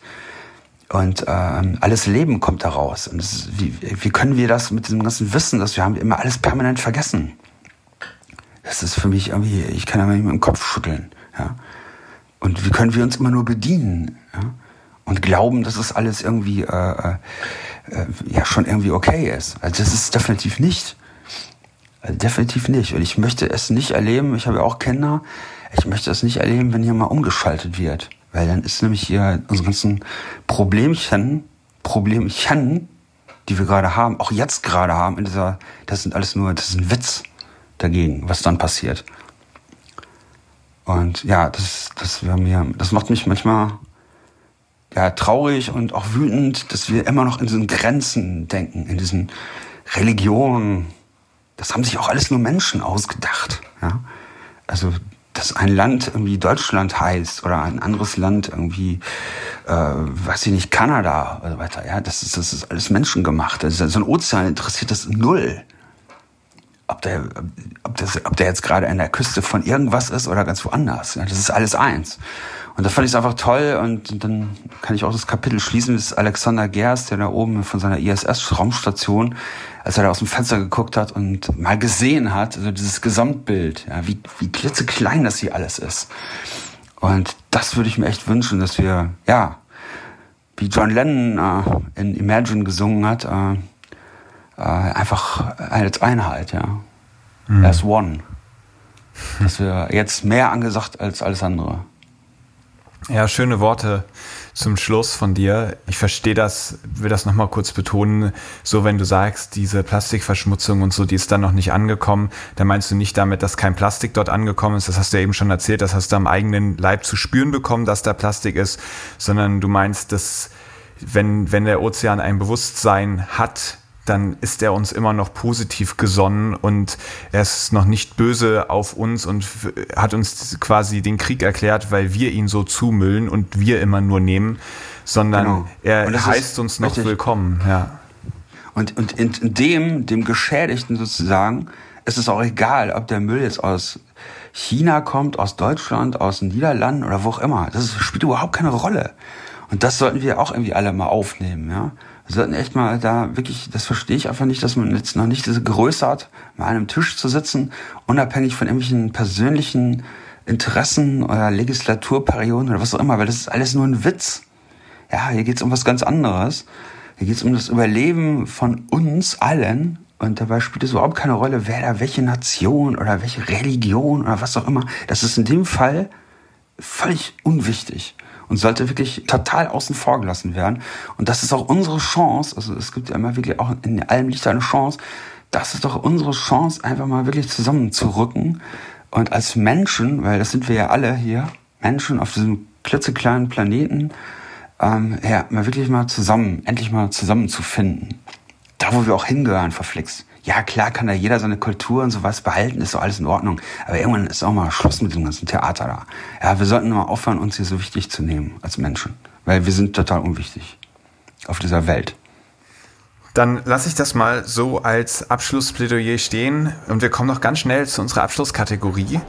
Und ähm, alles Leben kommt daraus. Und ist, wie, wie können wir das mit diesem ganzen Wissen, dass wir haben immer alles permanent vergessen? Das ist für mich irgendwie, ich kann ja nicht mit dem Kopf schütteln. Ja? Und wie können wir uns immer nur bedienen? Ja? Und glauben, dass es alles irgendwie äh, äh, ja schon irgendwie okay ist. Also das ist definitiv nicht. Also definitiv nicht. Und ich möchte es nicht erleben. Ich habe ja auch Kinder ich möchte das nicht erleben, wenn hier mal umgeschaltet wird. Weil dann ist nämlich hier unsere ganzen Problemchen, Problemchen, die wir gerade haben, auch jetzt gerade haben, in dieser, das sind alles nur, das ist ein Witz dagegen, was dann passiert. Und ja, das, das, mir, das macht mich manchmal ja, traurig und auch wütend, dass wir immer noch in diesen Grenzen denken, in diesen Religionen. Das haben sich auch alles nur Menschen ausgedacht. Ja? Also dass ein Land irgendwie Deutschland heißt oder ein anderes Land irgendwie, äh, weiß ich nicht, Kanada oder weiter. Ja, das ist, das ist alles menschengemacht. Also so ein Ozean interessiert das null. Ob der, ob, das, ob der jetzt gerade an der Küste von irgendwas ist oder ganz woanders. Ja, das ist alles eins. Und da fand ich es einfach toll und dann kann ich auch das Kapitel schließen. Das ist Alexander Gerst, der da oben von seiner ISS-Raumstation als er da aus dem Fenster geguckt hat und mal gesehen hat, also dieses Gesamtbild, ja, wie, wie klitzeklein das hier alles ist. Und das würde ich mir echt wünschen, dass wir, ja, wie John Lennon äh, in Imagine gesungen hat, äh, äh, einfach als Einheit, ja. Mhm. As one. Dass wir jetzt mehr angesagt als alles andere. Ja, schöne Worte zum Schluss von dir. Ich verstehe das, will das nochmal kurz betonen. So, wenn du sagst, diese Plastikverschmutzung und so, die ist dann noch nicht angekommen, dann meinst du nicht damit, dass kein Plastik dort angekommen ist. Das hast du ja eben schon erzählt. Das hast du am eigenen Leib zu spüren bekommen, dass da Plastik ist, sondern du meinst, dass wenn, wenn der Ozean ein Bewusstsein hat, dann ist er uns immer noch positiv gesonnen und er ist noch nicht böse auf uns und hat uns quasi den Krieg erklärt, weil wir ihn so zumüllen und wir immer nur nehmen, sondern genau. er heißt uns noch richtig. willkommen. Ja. Und, und in, in dem, dem Geschädigten sozusagen, ist es auch egal, ob der Müll jetzt aus China kommt, aus Deutschland, aus den Niederlanden oder wo auch immer. Das spielt überhaupt keine Rolle. Und das sollten wir auch irgendwie alle mal aufnehmen, ja. Wir sollten echt mal da wirklich, das verstehe ich einfach nicht, dass man jetzt noch nicht diese Größe hat, mal an einem Tisch zu sitzen, unabhängig von irgendwelchen persönlichen Interessen oder Legislaturperioden oder was auch immer, weil das ist alles nur ein Witz. Ja, hier geht's um was ganz anderes. Hier geht's um das Überleben von uns allen. Und dabei spielt es überhaupt keine Rolle, wer da welche Nation oder welche Religion oder was auch immer. Das ist in dem Fall völlig unwichtig und sollte wirklich total außen vor gelassen werden. Und das ist auch unsere Chance. Also es gibt ja immer wirklich auch in allem liegt eine Chance. Das ist doch unsere Chance, einfach mal wirklich zusammenzurücken und als Menschen, weil das sind wir ja alle hier, Menschen auf diesem klitzekleinen Planeten, ähm, ja, mal wirklich mal zusammen, endlich mal zusammenzufinden. Da, wo wir auch hingehören, verflixt. Ja, klar kann da jeder seine Kultur und sowas behalten, ist doch alles in Ordnung. Aber irgendwann ist auch mal Schluss mit dem ganzen Theater da. Ja, wir sollten mal aufhören, uns hier so wichtig zu nehmen als Menschen. Weil wir sind total unwichtig auf dieser Welt. Dann lasse ich das mal so als Abschlussplädoyer stehen und wir kommen noch ganz schnell zu unserer Abschlusskategorie.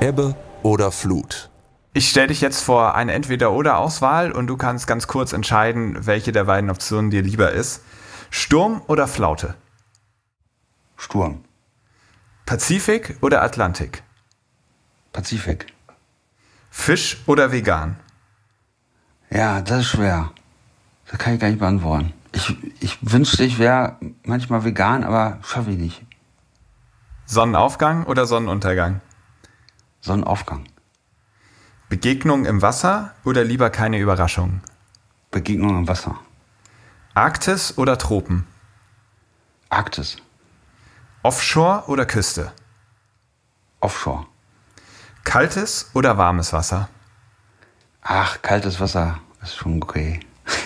Ebbe oder Flut? Ich stelle dich jetzt vor eine Entweder-oder-Auswahl und du kannst ganz kurz entscheiden, welche der beiden Optionen dir lieber ist. Sturm oder Flaute? Sturm. Pazifik oder Atlantik? Pazifik. Fisch oder vegan? Ja, das ist schwer. Das kann ich gar nicht beantworten. Ich, ich wünschte, ich wäre manchmal vegan, aber schaffe ich nicht. Sonnenaufgang oder Sonnenuntergang? Sonnenaufgang. Begegnung im Wasser oder lieber keine Überraschung? Begegnung im Wasser. Arktis oder Tropen? Arktis. Offshore oder Küste? Offshore. Kaltes oder warmes Wasser? Ach, kaltes Wasser ist schon okay. [LAUGHS]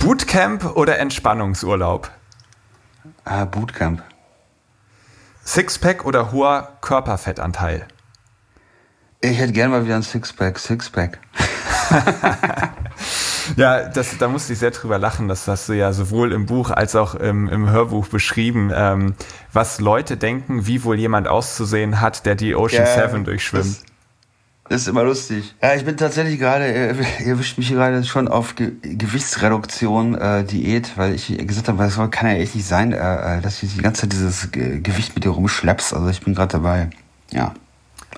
Bootcamp oder Entspannungsurlaub? Ah, Bootcamp. Sixpack oder hoher Körperfettanteil? Ich hätte gerne mal wieder ein Sixpack, Sixpack. [LAUGHS] Ja, das, da musste ich sehr drüber lachen. Das hast du ja sowohl im Buch als auch im, im Hörbuch beschrieben, ähm, was Leute denken, wie wohl jemand auszusehen hat, der die Ocean Ja, Seven durchschwimmt. Das, ist immer lustig. Ja, ich bin tatsächlich gerade, äh, ihr erwischt mich gerade schon auf Ge Gewichtsreduktion, äh, Diät, weil ich gesagt habe, das kann ja echt nicht sein, äh, äh, dass du die ganze Zeit dieses Ge Gewicht mit dir rumschleppst. Also ich bin gerade dabei, ja,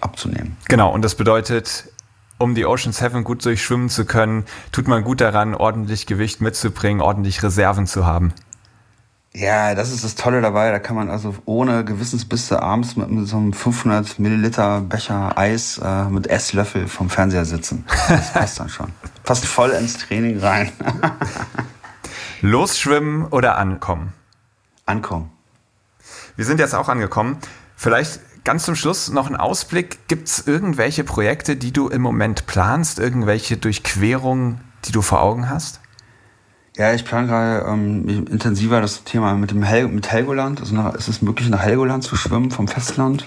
abzunehmen. Genau, und das bedeutet, um die Ocean Seven gut durchschwimmen zu können, tut man gut daran, ordentlich Gewicht mitzubringen, ordentlich Reserven zu haben. Ja, das ist das Tolle dabei. Da kann man also ohne Gewissensbisse abends mit, mit so einem 500 Milliliter Becher Eis äh, mit Esslöffel vom Fernseher sitzen. Das passt dann schon. Passt voll ins Training rein. [LAUGHS] Losschwimmen oder ankommen? Ankommen. Wir sind jetzt auch angekommen. Vielleicht ganz zum Schluss noch ein Ausblick. Gibt es irgendwelche Projekte, die du im Moment planst? Irgendwelche Durchquerungen, die du vor Augen hast? Ja, ich plane gerade ähm, intensiver das Thema mit dem Hel mit Helgoland. Also nach, ist es möglich, nach Helgoland zu schwimmen vom Festland.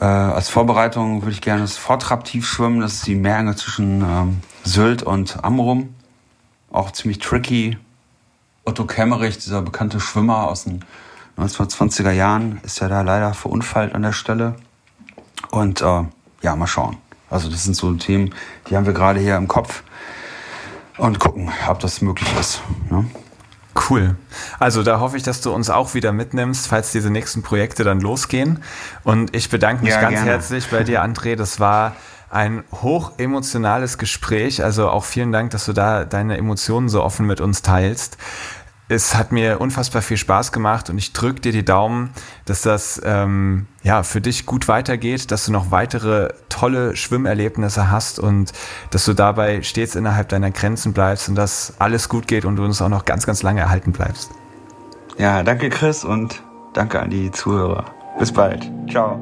Äh, als Vorbereitung würde ich gerne das Vortraptiv schwimmen. Das ist die Meerenge zwischen ähm, Sylt und Amrum. Auch ziemlich tricky. Otto Kemmerich, dieser bekannte Schwimmer aus den 1920er Jahren, ist ja da leider verunfallt an der Stelle. Und äh, ja, mal schauen. Also das sind so Themen, die haben wir gerade hier im Kopf und gucken, ob das möglich ist. Ne? Cool. Also da hoffe ich, dass du uns auch wieder mitnimmst, falls diese nächsten Projekte dann losgehen. Und ich bedanke mich Ja, ganz gerne. herzlich bei dir, André. Das war ein hoch emotionales Gespräch. Also auch vielen Dank, dass du da deine Emotionen so offen mit uns teilst. Es hat mir unfassbar viel Spaß gemacht und ich drücke dir die Daumen, dass das ähm, ja für dich gut weitergeht, dass du noch weitere tolle Schwimmerlebnisse hast und dass du dabei stets innerhalb deiner Grenzen bleibst und dass alles gut geht und du uns auch noch ganz, ganz lange erhalten bleibst. Ja, danke Chris und danke an die Zuhörer. Bis bald. Ciao.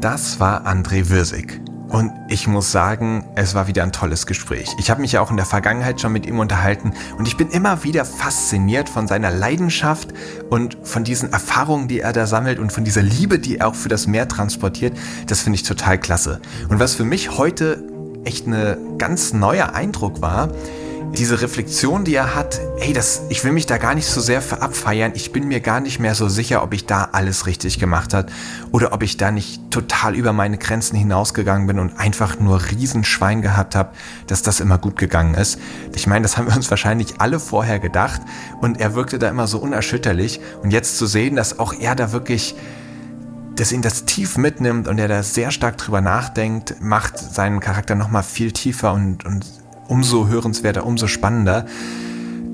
Das war André Wirsig. Und ich muss sagen, es war wieder ein tolles Gespräch. Ich habe mich ja auch in der Vergangenheit schon mit ihm unterhalten und ich bin immer wieder fasziniert von seiner Leidenschaft und von diesen Erfahrungen, die er da sammelt und von dieser Liebe, die er auch für das Meer transportiert. Das finde ich total klasse. Und was für mich heute echt eine ganz neuer Eindruck war, diese Reflexion, die er hat, hey, das, ich will mich da gar nicht so sehr für abfeiern. Ich bin mir gar nicht mehr so sicher, ob ich da alles richtig gemacht hat oder ob ich da nicht total über meine Grenzen hinausgegangen bin und einfach nur Riesenschwein gehabt habe, dass das immer gut gegangen ist. Ich meine, das haben wir uns wahrscheinlich alle vorher gedacht und er wirkte da immer so unerschütterlich und jetzt zu sehen, dass auch er da wirklich dass ihn das tief mitnimmt und er da sehr stark drüber nachdenkt, macht seinen Charakter nochmal viel tiefer und, und umso hörenswerter, umso spannender.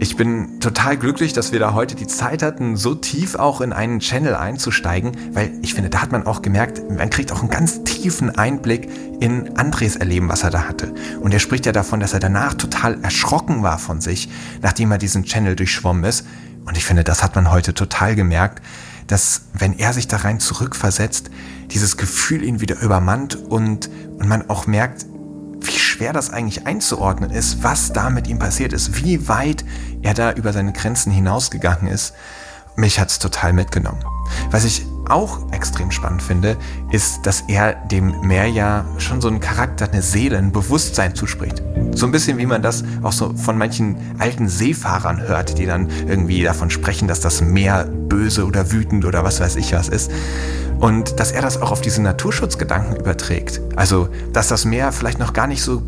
Ich bin total glücklich, dass wir da heute die Zeit hatten, so tief auch in einen Channel einzusteigen, weil ich finde, da hat man auch gemerkt, man kriegt auch einen ganz tiefen Einblick in Andres Erleben, was er da hatte. Und er spricht ja davon, dass er danach total erschrocken war von sich, nachdem er diesen Channel durchschwommen ist. Und ich finde, das hat man heute total gemerkt, dass wenn er sich da rein zurückversetzt, dieses Gefühl ihn wieder übermannt und, und man auch merkt, wie schwer das eigentlich einzuordnen ist, was da mit ihm passiert ist, wie weit er da über seine Grenzen hinausgegangen ist. Mich hat es total mitgenommen. Was ich auch extrem spannend finde, ist, dass er dem Meer ja schon so einen Charakter, eine Seele, ein Bewusstsein zuspricht. So ein bisschen wie man das auch so von manchen alten Seefahrern hört, die dann irgendwie davon sprechen, dass das Meer böse oder wütend oder was weiß ich was ist. Und dass er das auch auf diese Naturschutzgedanken überträgt. Also, dass das Meer vielleicht noch gar nicht so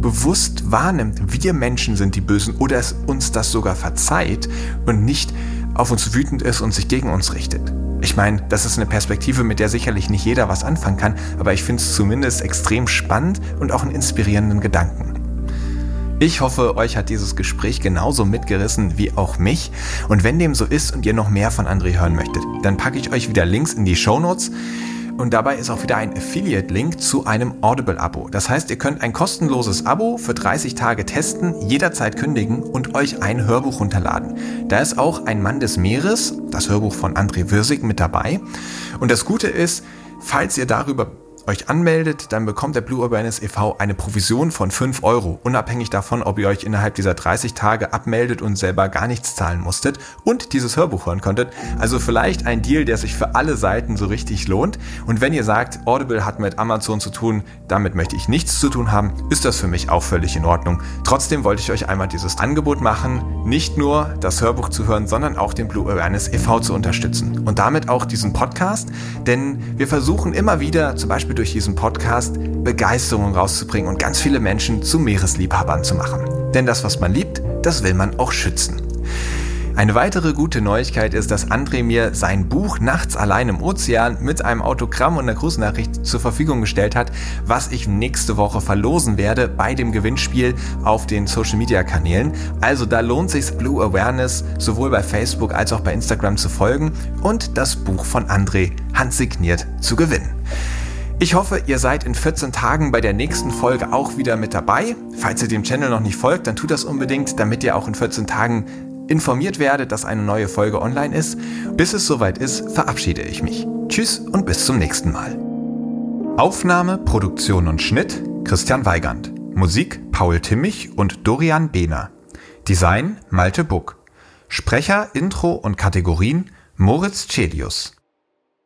bewusst wahrnimmt, wir Menschen sind die Bösen oder es uns das sogar verzeiht und nicht auf uns wütend ist und sich gegen uns richtet. Ich meine, das ist eine Perspektive, mit der sicherlich nicht jeder was anfangen kann, aber ich finde es zumindest extrem spannend und auch einen inspirierenden Gedanken. Ich hoffe, euch hat dieses Gespräch genauso mitgerissen wie auch mich. Und wenn dem so ist und ihr noch mehr von André hören möchtet, dann packe ich euch wieder Links in die Show Notes. Und dabei ist auch wieder ein Affiliate-Link zu einem Audible-Abo. Das heißt, ihr könnt ein kostenloses Abo für 30 Tage testen, jederzeit kündigen und euch ein Hörbuch runterladen. Da ist auch Ein Mann des Meeres, das Hörbuch von André Würsig, mit dabei. Und das Gute ist, falls ihr darüber euch anmeldet, dann bekommt der Blue Awareness e.V. eine Provision von 5 Euro, unabhängig davon, ob ihr euch innerhalb dieser 30 Tage abmeldet und selber gar nichts zahlen musstet und dieses Hörbuch hören konntet. Also vielleicht ein Deal, der sich für alle Seiten so richtig lohnt. Und wenn ihr sagt, Audible hat mit Amazon zu tun, damit möchte ich nichts zu tun haben, ist das für mich auch völlig in Ordnung. Trotzdem wollte ich euch einmal dieses Angebot machen, nicht nur das Hörbuch zu hören, sondern auch den Blue Awareness e.V. zu unterstützen. Und damit auch diesen Podcast, denn wir versuchen immer wieder, zum Beispiel Beispiel durch diesen Podcast Begeisterung rauszubringen und ganz viele Menschen zu Meeresliebhabern zu machen. Denn das, was man liebt, das will man auch schützen. Eine weitere gute Neuigkeit ist, dass André mir sein Buch Nachts allein im Ozean mit einem Autogramm und einer Grußnachricht zur Verfügung gestellt hat, was ich nächste Woche verlosen werde bei dem Gewinnspiel auf den Social Media Kanälen. Also da lohnt sich Blue Awareness sowohl bei Facebook als auch bei Instagram zu folgen und das Buch von André handsigniert zu gewinnen. Ich hoffe, ihr seid in 14 Tagen bei der nächsten Folge auch wieder mit dabei. Falls ihr dem Channel noch nicht folgt, dann tut das unbedingt, damit ihr auch in 14 Tagen informiert werdet, dass eine neue Folge online ist. Bis es soweit ist, verabschiede ich mich. Tschüss und bis zum nächsten Mal. Aufnahme, Produktion und Schnitt Christian Weigand. Musik Paul Timmich und Dorian Behner. Design Malte Buck. Sprecher, Intro und Kategorien Moritz Celius.